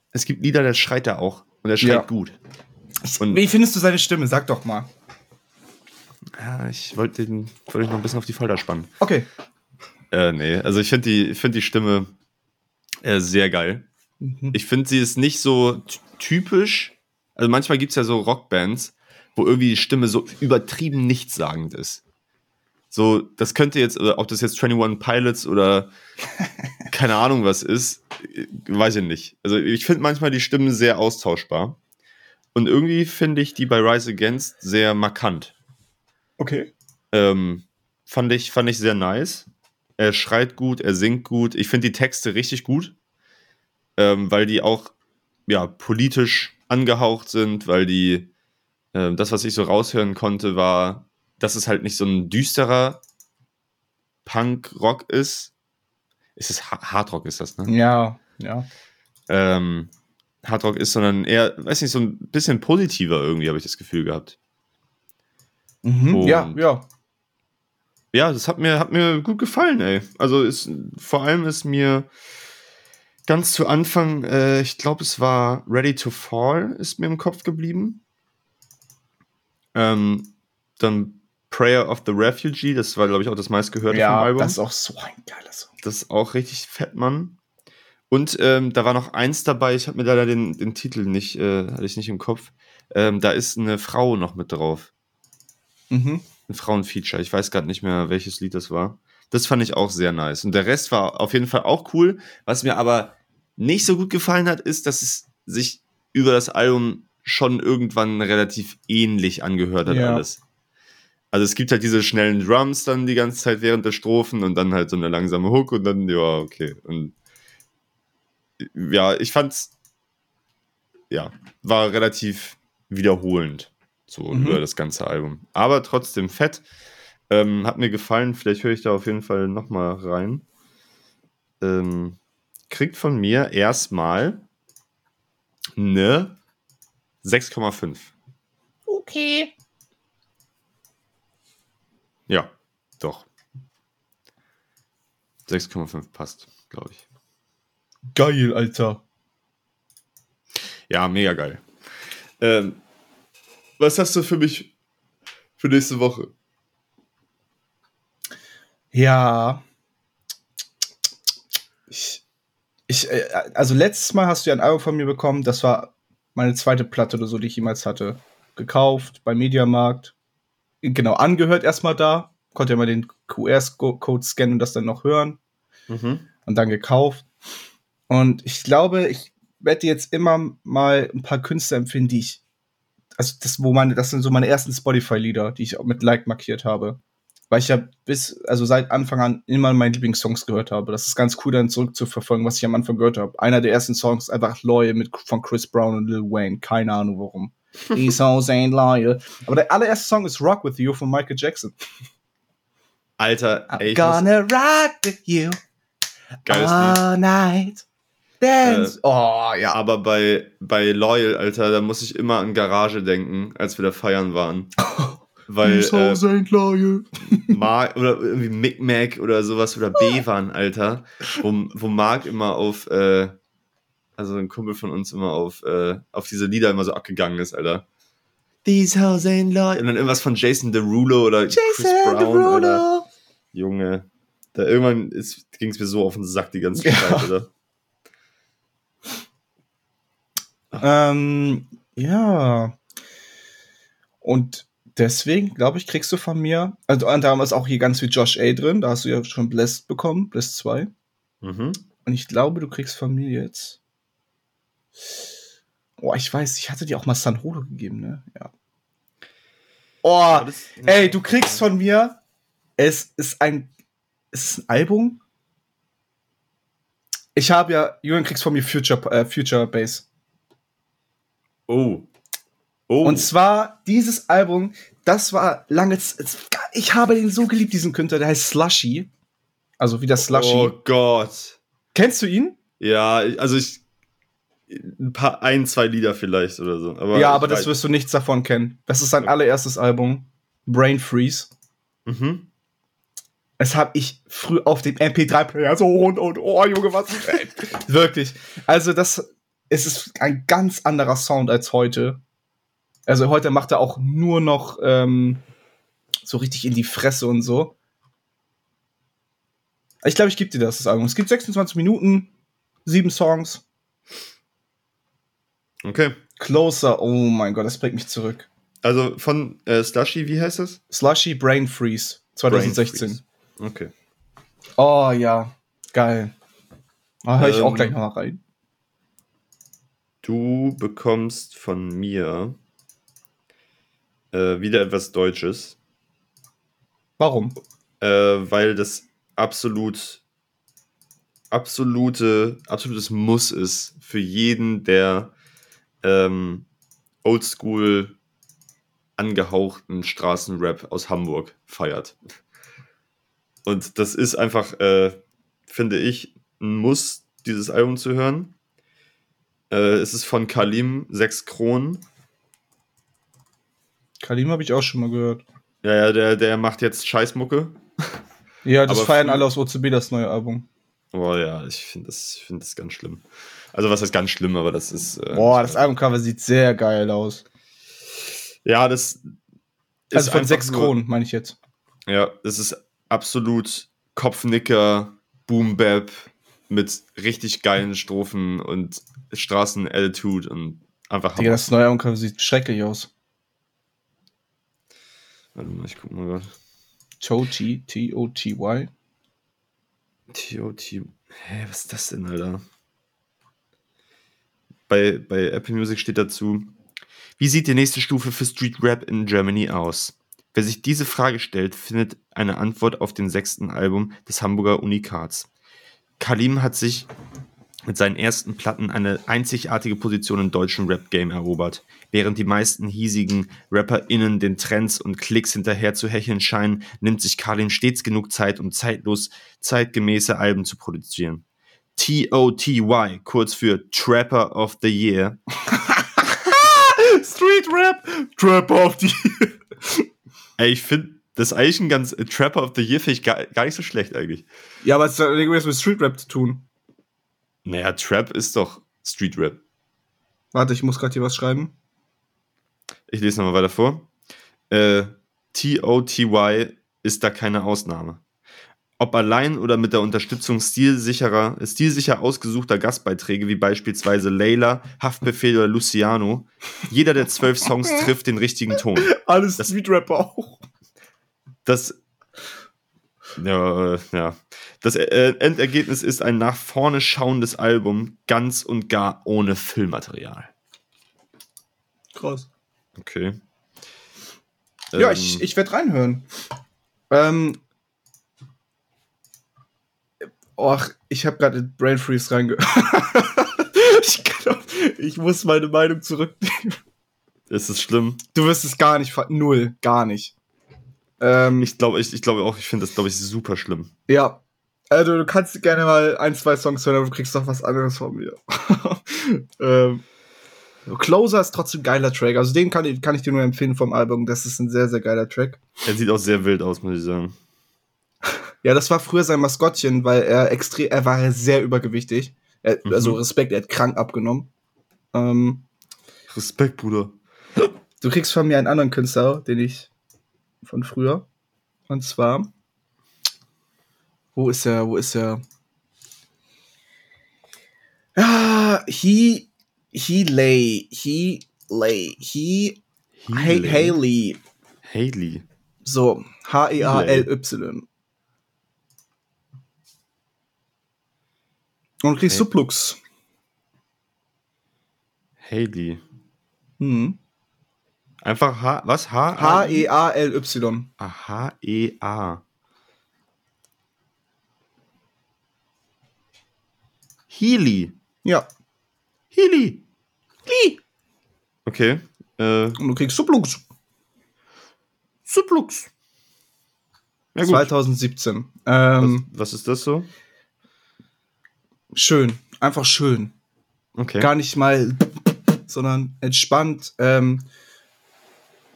es gibt Lieder, da schreit er auch. Und er schreit Ja. gut. Und- Wie findest du seine Stimme? Sag doch mal. Ja, ich wollte den, wollte ich noch ein bisschen auf die Folter spannen. Okay. Äh, nee, also ich finde die, find die Stimme äh, sehr geil. Mhm. Ich finde, sie ist nicht so ty- typisch. Also manchmal gibt es ja so Rockbands, wo irgendwie die Stimme so übertrieben nichtssagend ist. So, das könnte jetzt, ob das jetzt 21 Pilots oder keine Ahnung was ist, äh, weiß ich nicht. Also ich finde manchmal die Stimmen sehr austauschbar. Und irgendwie finde ich die bei Rise Against sehr markant. Okay. Ähm, fand, ich, fand ich sehr nice. Er schreit gut, er singt gut. Ich finde die Texte richtig gut, ähm, weil die auch ja, politisch angehaucht sind, weil die, ähm, das, was ich so raushören konnte, war, dass es halt nicht so ein düsterer Punk-Rock ist. Ist es Ha- Hardrock, ist das, ne? Ja, ja. Ähm, Hardrock ist, sondern eher, weiß nicht, so ein bisschen positiver irgendwie, habe ich das Gefühl gehabt. Mhm. Ja, ja. ja, das hat mir, hat mir gut gefallen, ey. Also ist, vor allem ist mir ganz zu Anfang, äh, ich glaube, es war Ready to Fall, ist mir im Kopf geblieben. Ähm, dann Prayer of the Refugee, das war, glaube ich, auch das meistgehörte vom Ja, Album. das ist auch so ein geiler Song. Das ist auch richtig fett, Mann. Und ähm, da war noch eins dabei, ich habe mir leider den, den Titel nicht, äh, hatte ich nicht im Kopf. Ähm, da ist eine Frau noch mit drauf. Mhm. Ein Frauenfeature. Ich weiß gerade nicht mehr, welches Lied das war. Das fand ich auch sehr nice. Und der Rest war auf jeden Fall auch cool. Was mir aber nicht so gut gefallen hat, ist, dass es sich über das Album schon irgendwann relativ ähnlich angehört hat Ja. alles. Also es gibt halt diese schnellen Drums dann die ganze Zeit während der Strophen und dann halt so eine langsame Hook und dann, ja, okay. Und ja, ich fand's, ja, war relativ wiederholend so Mhm. über das ganze Album. Aber trotzdem fett. Ähm, hat mir gefallen, vielleicht höre ich da auf jeden Fall nochmal rein. Ähm, kriegt von mir erstmal eine 6,5. Okay. Ja, doch. 6,5 passt, glaube ich. Geil, Alter. Ja, mega geil. Ähm, was hast du für mich für nächste Woche? Ja. Ich, ich, äh, also letztes Mal hast du ja ein Album von mir bekommen, das war meine zweite Platte oder so, die ich jemals hatte. Gekauft beim Mediamarkt. Genau, angehört erstmal da. Konnte ja mal den QR-Code scannen und das dann noch hören. Mhm. und dann gekauft. Und ich glaube, ich werde jetzt immer mal ein paar Künstler empfehlen, die ich, also das, wo meine, das sind so meine ersten Spotify-Lieder, die ich auch mit Like markiert habe. Weil ich ja bis, also seit Anfang an immer meine Lieblingssongs gehört habe. Das ist ganz cool, dann zurückzuverfolgen, was ich am Anfang gehört habe. Einer der ersten Songs ist einfach Loyal mit, von Chris Brown und Lil Wayne. Keine Ahnung warum. These songs ain't loyal. Aber der allererste Song ist Rock With You von Michael Jackson. Alter, I'm ey, ich muss, gonna rock with you geiles Lied. all night. Dance. Äh, oh, ja. Aber bei, bei Loyal, Alter, da muss ich immer an Garage denken, als wir da feiern waren. Weil äh, ain't loyal. Mark oder irgendwie Mick Mac oder sowas oder B waren, Alter, wo, wo Mark immer auf, äh, also ein Kumpel von uns immer auf, äh, auf diese Lieder immer so abgegangen ist, Alter. These hoes ain't loyal. Und dann irgendwas von Jason Derulo oder Chris Jason Brown, Alter. Derulo. Junge. Da irgendwann ging es mir so auf den Sack die ganze Ja. Zeit, Alter. Ähm, ja. Und deswegen, glaube ich, kriegst du von mir, also anderem ist auch hier ganz viel Josh A drin, da hast du ja schon Blessed bekommen, Blessed 2. Mhm. Und ich glaube, du kriegst von mir jetzt. Oh, ich weiß, ich hatte dir auch mal San Holo gegeben, ne? Ja. Oh, das- ey, du kriegst von mir. Es ist ein. Es ist ein Album. Ich habe ja. Julian kriegst von mir Future, äh, Future Bass. Oh. Oh. Und zwar dieses Album, das war lange. Ich habe den so geliebt, diesen Künstler, der heißt Slushy. Also wie das Slushy. Oh Gott. Kennst du ihn? Ja, also ich ein paar, ein, zwei Lieder vielleicht oder so. Aber ja, aber das wirst du nichts davon kennen. Das ist sein allererstes Album, Brain Freeze. Mhm. Das habe ich früh auf dem MP3-Player so und, und oh, Junge, was? ey, Wirklich. Also, das es ist ein ganz anderer Sound als heute. Also, heute macht er auch nur noch ähm, so richtig in die Fresse und so. Ich glaube, ich gebe dir das, das Album. Es gibt 26 Minuten, sieben Songs. Okay. Closer, oh mein Gott, das bringt mich zurück. Also von äh, Slushy, wie heißt das? Slushy Brain Freeze 2016. Brain Freeze. Okay. Oh ja, geil. Da höre ich auch Ähm, gleich noch mal rein. Du bekommst von mir äh, wieder etwas Deutsches, Warum? äh, weil das absolut absolute absolutes Muss ist für jeden, der ähm, Oldschool angehauchten Straßenrap aus Hamburg feiert. Und das ist einfach, äh, finde ich, ein Muss, dieses Album zu hören. Äh, es ist von Kalim, 6 Kronen. Kalim habe ich auch schon mal gehört. Ja, ja, der, der macht jetzt Scheißmucke. Ja, das Aber feiern alle aus OCB, das neue Album. Oh ja, ich finde das, ich find das ganz schlimm. Also, was heißt ganz schlimm, aber das ist. Äh, Boah, das Albumcover sieht sehr geil aus. Ja, das. ist Also von einfach sechs nur- Kronen, meine ich jetzt. Ja, das ist absolut Kopfnicker, Boom Bap mit richtig geilen Strophen und Straßen-Attitude und einfach Digga, das neue Albumcover sieht schrecklich aus. Warte mal, ich guck mal grad. Tochi, T-O-T-Y. TOT. Hä, was ist das denn, Alter? Bei, bei Apple Music steht dazu: Wie sieht die nächste Stufe für Street Rap in Germany aus? Wer sich diese Frage stellt, findet eine Antwort auf dem sechsten Album des Hamburger Unikats. Kalim hat sich mit seinen ersten Platten eine einzigartige Position im deutschen Rap-Game erobert. Während die meisten hiesigen RapperInnen den Trends und Klicks hinterher zu hecheln scheinen, nimmt sich Kalim stets genug Zeit, um zeitlos zeitgemäße Alben zu produzieren. T.O.T.Y., kurz für Trapper of the Year, Street Rap, Trapper of the Ey, ich finde das eigentlich ein ganz äh, Trapper of the Year finde ich gar, gar nicht so schlecht eigentlich. Ja, aber es hat irgendwas mit Street Rap zu tun. Naja, Trap ist doch Street Rap. Warte, ich muss gerade hier was schreiben. Ich lese nochmal weiter vor. Äh, T.O.T.Y. ist da keine Ausnahme. Ob allein oder mit der Unterstützung stilsicherer, stilsicher ausgesuchter Gastbeiträge wie beispielsweise Layla, Haftbefehl oder Luciano, jeder der zwölf Songs trifft den richtigen Ton. Alles Street Rapper auch. Das. Ja, ja. Das äh, Endergebnis ist ein nach vorne schauendes Album, ganz und gar ohne Füllmaterial. Krass. Okay. Ja, Ähm, ich, ich werde reinhören. Ähm. Och, ich habe gerade in Brain Freeze reingehört. ich, glaub, ich muss meine Meinung zurücknehmen. Ist es schlimm? Du wirst es gar nicht, ver- null, gar nicht. Ähm, Ich glaube ich, ich glaube auch, ich finde das, glaube ich, super schlimm. ja. Also, du kannst gerne mal ein, zwei Songs hören, aber du kriegst doch was anderes von mir. ähm, Closer ist trotzdem ein geiler Track. Also, den kann ich, kann ich dir nur empfehlen vom Album. Das ist ein sehr, sehr geiler Track. Er sieht auch sehr wild aus, muss ich sagen. Ja, das war früher sein Maskottchen, weil er extrem, er war sehr übergewichtig. Er, Mhm. Also Respekt, er hat krank abgenommen. Ähm, Respekt, Bruder. du kriegst von mir einen anderen Künstler, den ich von früher. Und zwar, wo ist er? Wo ist er? Ah, he, he lay, he lay, he, Hay- Haley. Haley. So, H-E-A-L-Y. Und du kriegst Hey. Suplux. Haley. Hm. Einfach H. Was? H? E H-E-A-L-Y. Ah, H-E-A. Healy. Ja. Healy. Okay. Äh, Und du kriegst Suplux. Suplux. Ja, gut. 2017. Ähm, Was, was ist das so? schön. Einfach schön. Okay. Gar nicht mal, sondern entspannt. Ähm,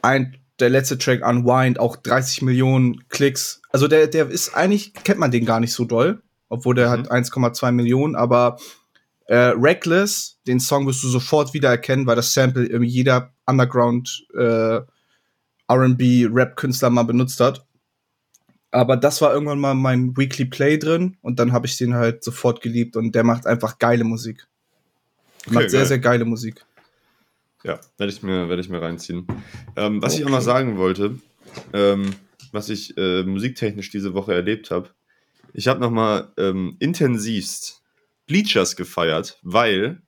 ein, der letzte Track Unwind, auch 30 Millionen Klicks. Also der, der ist eigentlich, kennt man den gar nicht so doll, obwohl der Mhm. hat 1,2 Millionen, aber äh, Reckless, den Song wirst du sofort wiedererkennen, weil das Sample irgendwie jeder Underground äh, R&B Rap Künstler mal benutzt hat. Aber das war irgendwann mal mein Weekly Play drin und dann habe ich den halt sofort geliebt und der macht einfach geile Musik. Okay, macht sehr, geil. sehr geile Musik. Ja, werde ich mir, werde ich mir reinziehen. Ähm, was ich auch noch sagen wollte, ähm, was ich äh, musiktechnisch diese Woche erlebt habe, ich habe nochmal ähm, intensivst Bleachers gefeiert, weil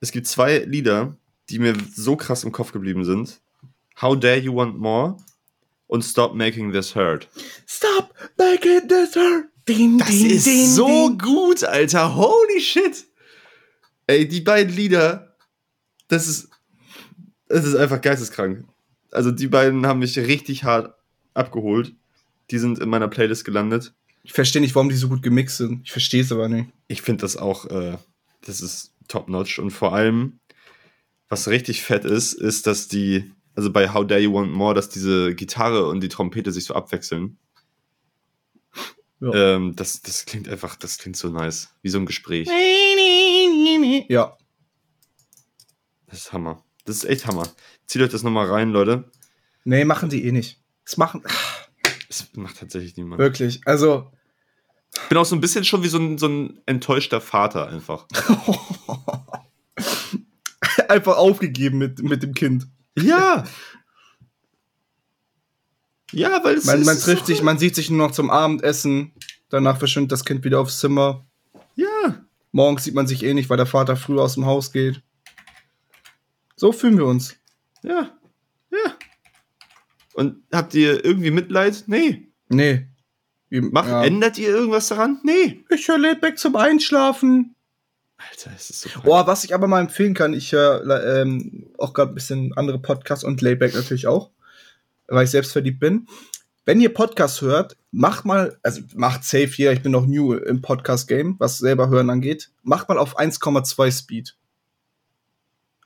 es gibt zwei Lieder, die mir so krass im Kopf geblieben sind. How Dare You Want More und Stop Making This Hurt. Stop making this hurt. Ding, Das ist so gut, Alter. Holy shit. Ey, die beiden Lieder, das ist, das ist einfach geisteskrank. Also die beiden haben mich richtig hart abgeholt. Die sind in meiner Playlist gelandet. Ich verstehe nicht, warum die so gut gemixt sind. Ich verstehe es aber nicht. Ich finde das auch, äh, das ist top-notch. Und vor allem, was richtig fett ist, ist, dass die, also bei How Dare You Want More, dass diese Gitarre und die Trompete sich so abwechseln. Ja. Ähm, das, das klingt einfach, das klingt so nice. Wie so ein Gespräch. Ja. Das ist Hammer. Das ist echt Hammer. Zieht euch das nochmal rein, Leute. Nee, machen die eh nicht. Das machen. Es macht tatsächlich niemand. Wirklich. Also. Ich bin auch so ein bisschen schon wie so ein, so ein enttäuschter Vater einfach. einfach aufgegeben mit, mit dem Kind. Ja. Ja, weil es Man, man trifft ist sich, so- man sieht sich nur noch zum Abendessen. Danach verschwindet das Kind wieder aufs Zimmer. Ja. Morgens sieht man sich eh nicht, weil der Vater früh aus dem Haus geht. So fühlen wir uns. Ja. Ja. Und habt ihr irgendwie Mitleid? Nee. Nee. Macht, ja. Ändert ihr irgendwas daran? Nee. Ich höre Laidback zum Einschlafen. Alter, es ist so Oh, was ich aber mal empfehlen kann, ich höre ähm, auch gerade ein bisschen andere Podcasts und Layback natürlich auch, weil ich selbst verliebt bin. Wenn ihr Podcasts hört, macht mal, also macht safe hier, ich bin noch new im Podcast-Game, was selber hören angeht, macht mal auf 1,2 Speed.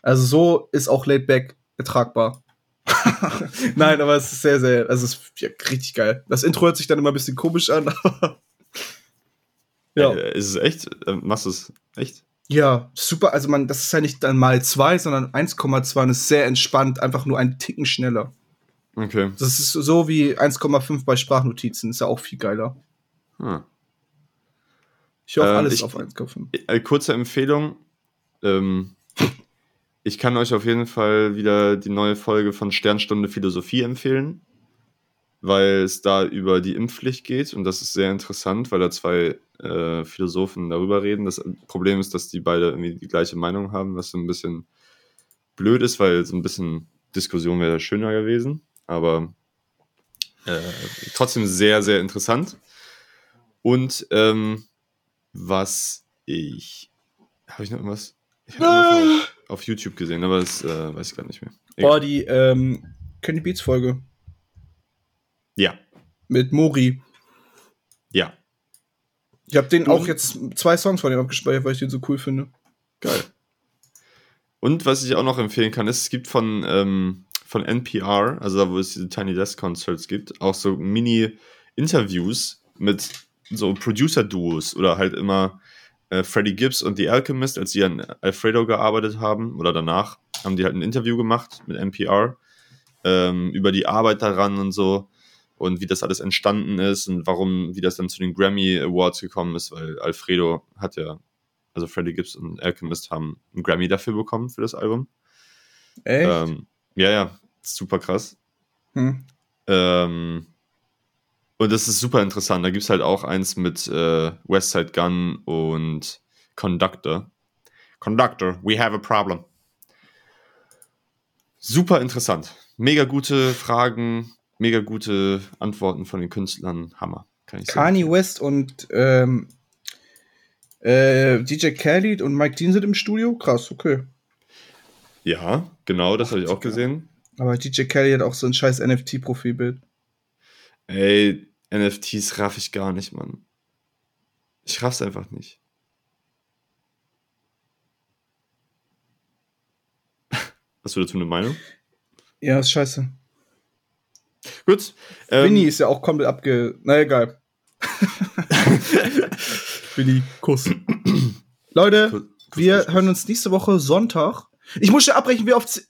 Also so ist auch Laidback ertragbar. Nein, aber es ist sehr, sehr, also es ist ja, richtig geil. Das Intro hört sich dann immer ein bisschen komisch an, aber ja. Äh, ist es echt? Äh, machst du es echt? Ja, super. Also man, das ist ja nicht dann mal zwei, sondern 1,2 und ist sehr entspannt, einfach nur einen Ticken schneller. Okay. Das ist so wie 1,5 bei Sprachnotizen, ist ja auch viel geiler. Hm. Ich hoffe Ähm, alles ich- auf 1,5. Äh, kurze Empfehlung. Ähm, ich kann euch auf jeden Fall wieder die neue Folge von Sternstunde Philosophie empfehlen, weil es da über die Impfpflicht geht und das ist sehr interessant, weil da zwei äh, Philosophen darüber reden. Das Problem ist, dass die beide irgendwie die gleiche Meinung haben, was so ein bisschen blöd ist, weil so ein bisschen Diskussion wäre schöner gewesen, aber äh, trotzdem sehr, sehr interessant. Und ähm, was ich. Habe ich noch irgendwas? Ich habe irgendwas auf, YouTube gesehen, aber das äh, weiß ich gar nicht mehr. Egal. Boah, die ähm, Kenny Beats Folge Ja, mit Mori. ja, Ich habe den auch jetzt zwei Songs von dem abgespeichert, weil ich den so cool finde. geil. Und was ich auch noch empfehlen kann, ist, es gibt von, ähm, von NPR, also da, wo es diese Tiny Desk Concerts gibt, auch so Mini-Interviews mit so Producer-Duos oder halt immer äh, Freddie Gibbs und The Alchemist, als sie an Alfredo gearbeitet haben oder danach, haben die halt ein Interview gemacht mit NPR ähm, über die Arbeit daran und so und wie das alles entstanden ist und warum, wie das dann zu den Grammy Awards gekommen ist, weil Alfredo hat ja, also Freddie Gibbs und Alchemist haben einen Grammy dafür bekommen für das Album. Echt? Ähm, ja, ja, super krass. Hm. Ähm, und das ist super interessant. Da gibt es halt auch eins mit äh, Westside Gun und Conductor. Conductor, we have a problem. Super interessant. Mega gute Fragen, mega gute Antworten von den Künstlern. Hammer. Kann ich Kanye West und ähm, äh, DJ Khaled und Mike Dean sind im Studio. Krass, okay. Ja, genau, das habe ich auch gesehen. Aber DJ Khaled hat auch so ein scheiß NFT-Profilbild. Ey, NFTs raff ich gar nicht, Mann. Ich raff's einfach nicht. Hast du dazu eine Meinung? Ja, ist scheiße. Gut. Ähm, Winnie ist ja auch komplett abge. Na egal. Winnie, Kuss. Leute, Kuss, wir Kuss, hören uns nächste Woche Sonntag. Ich muss schon abbrechen, wie oft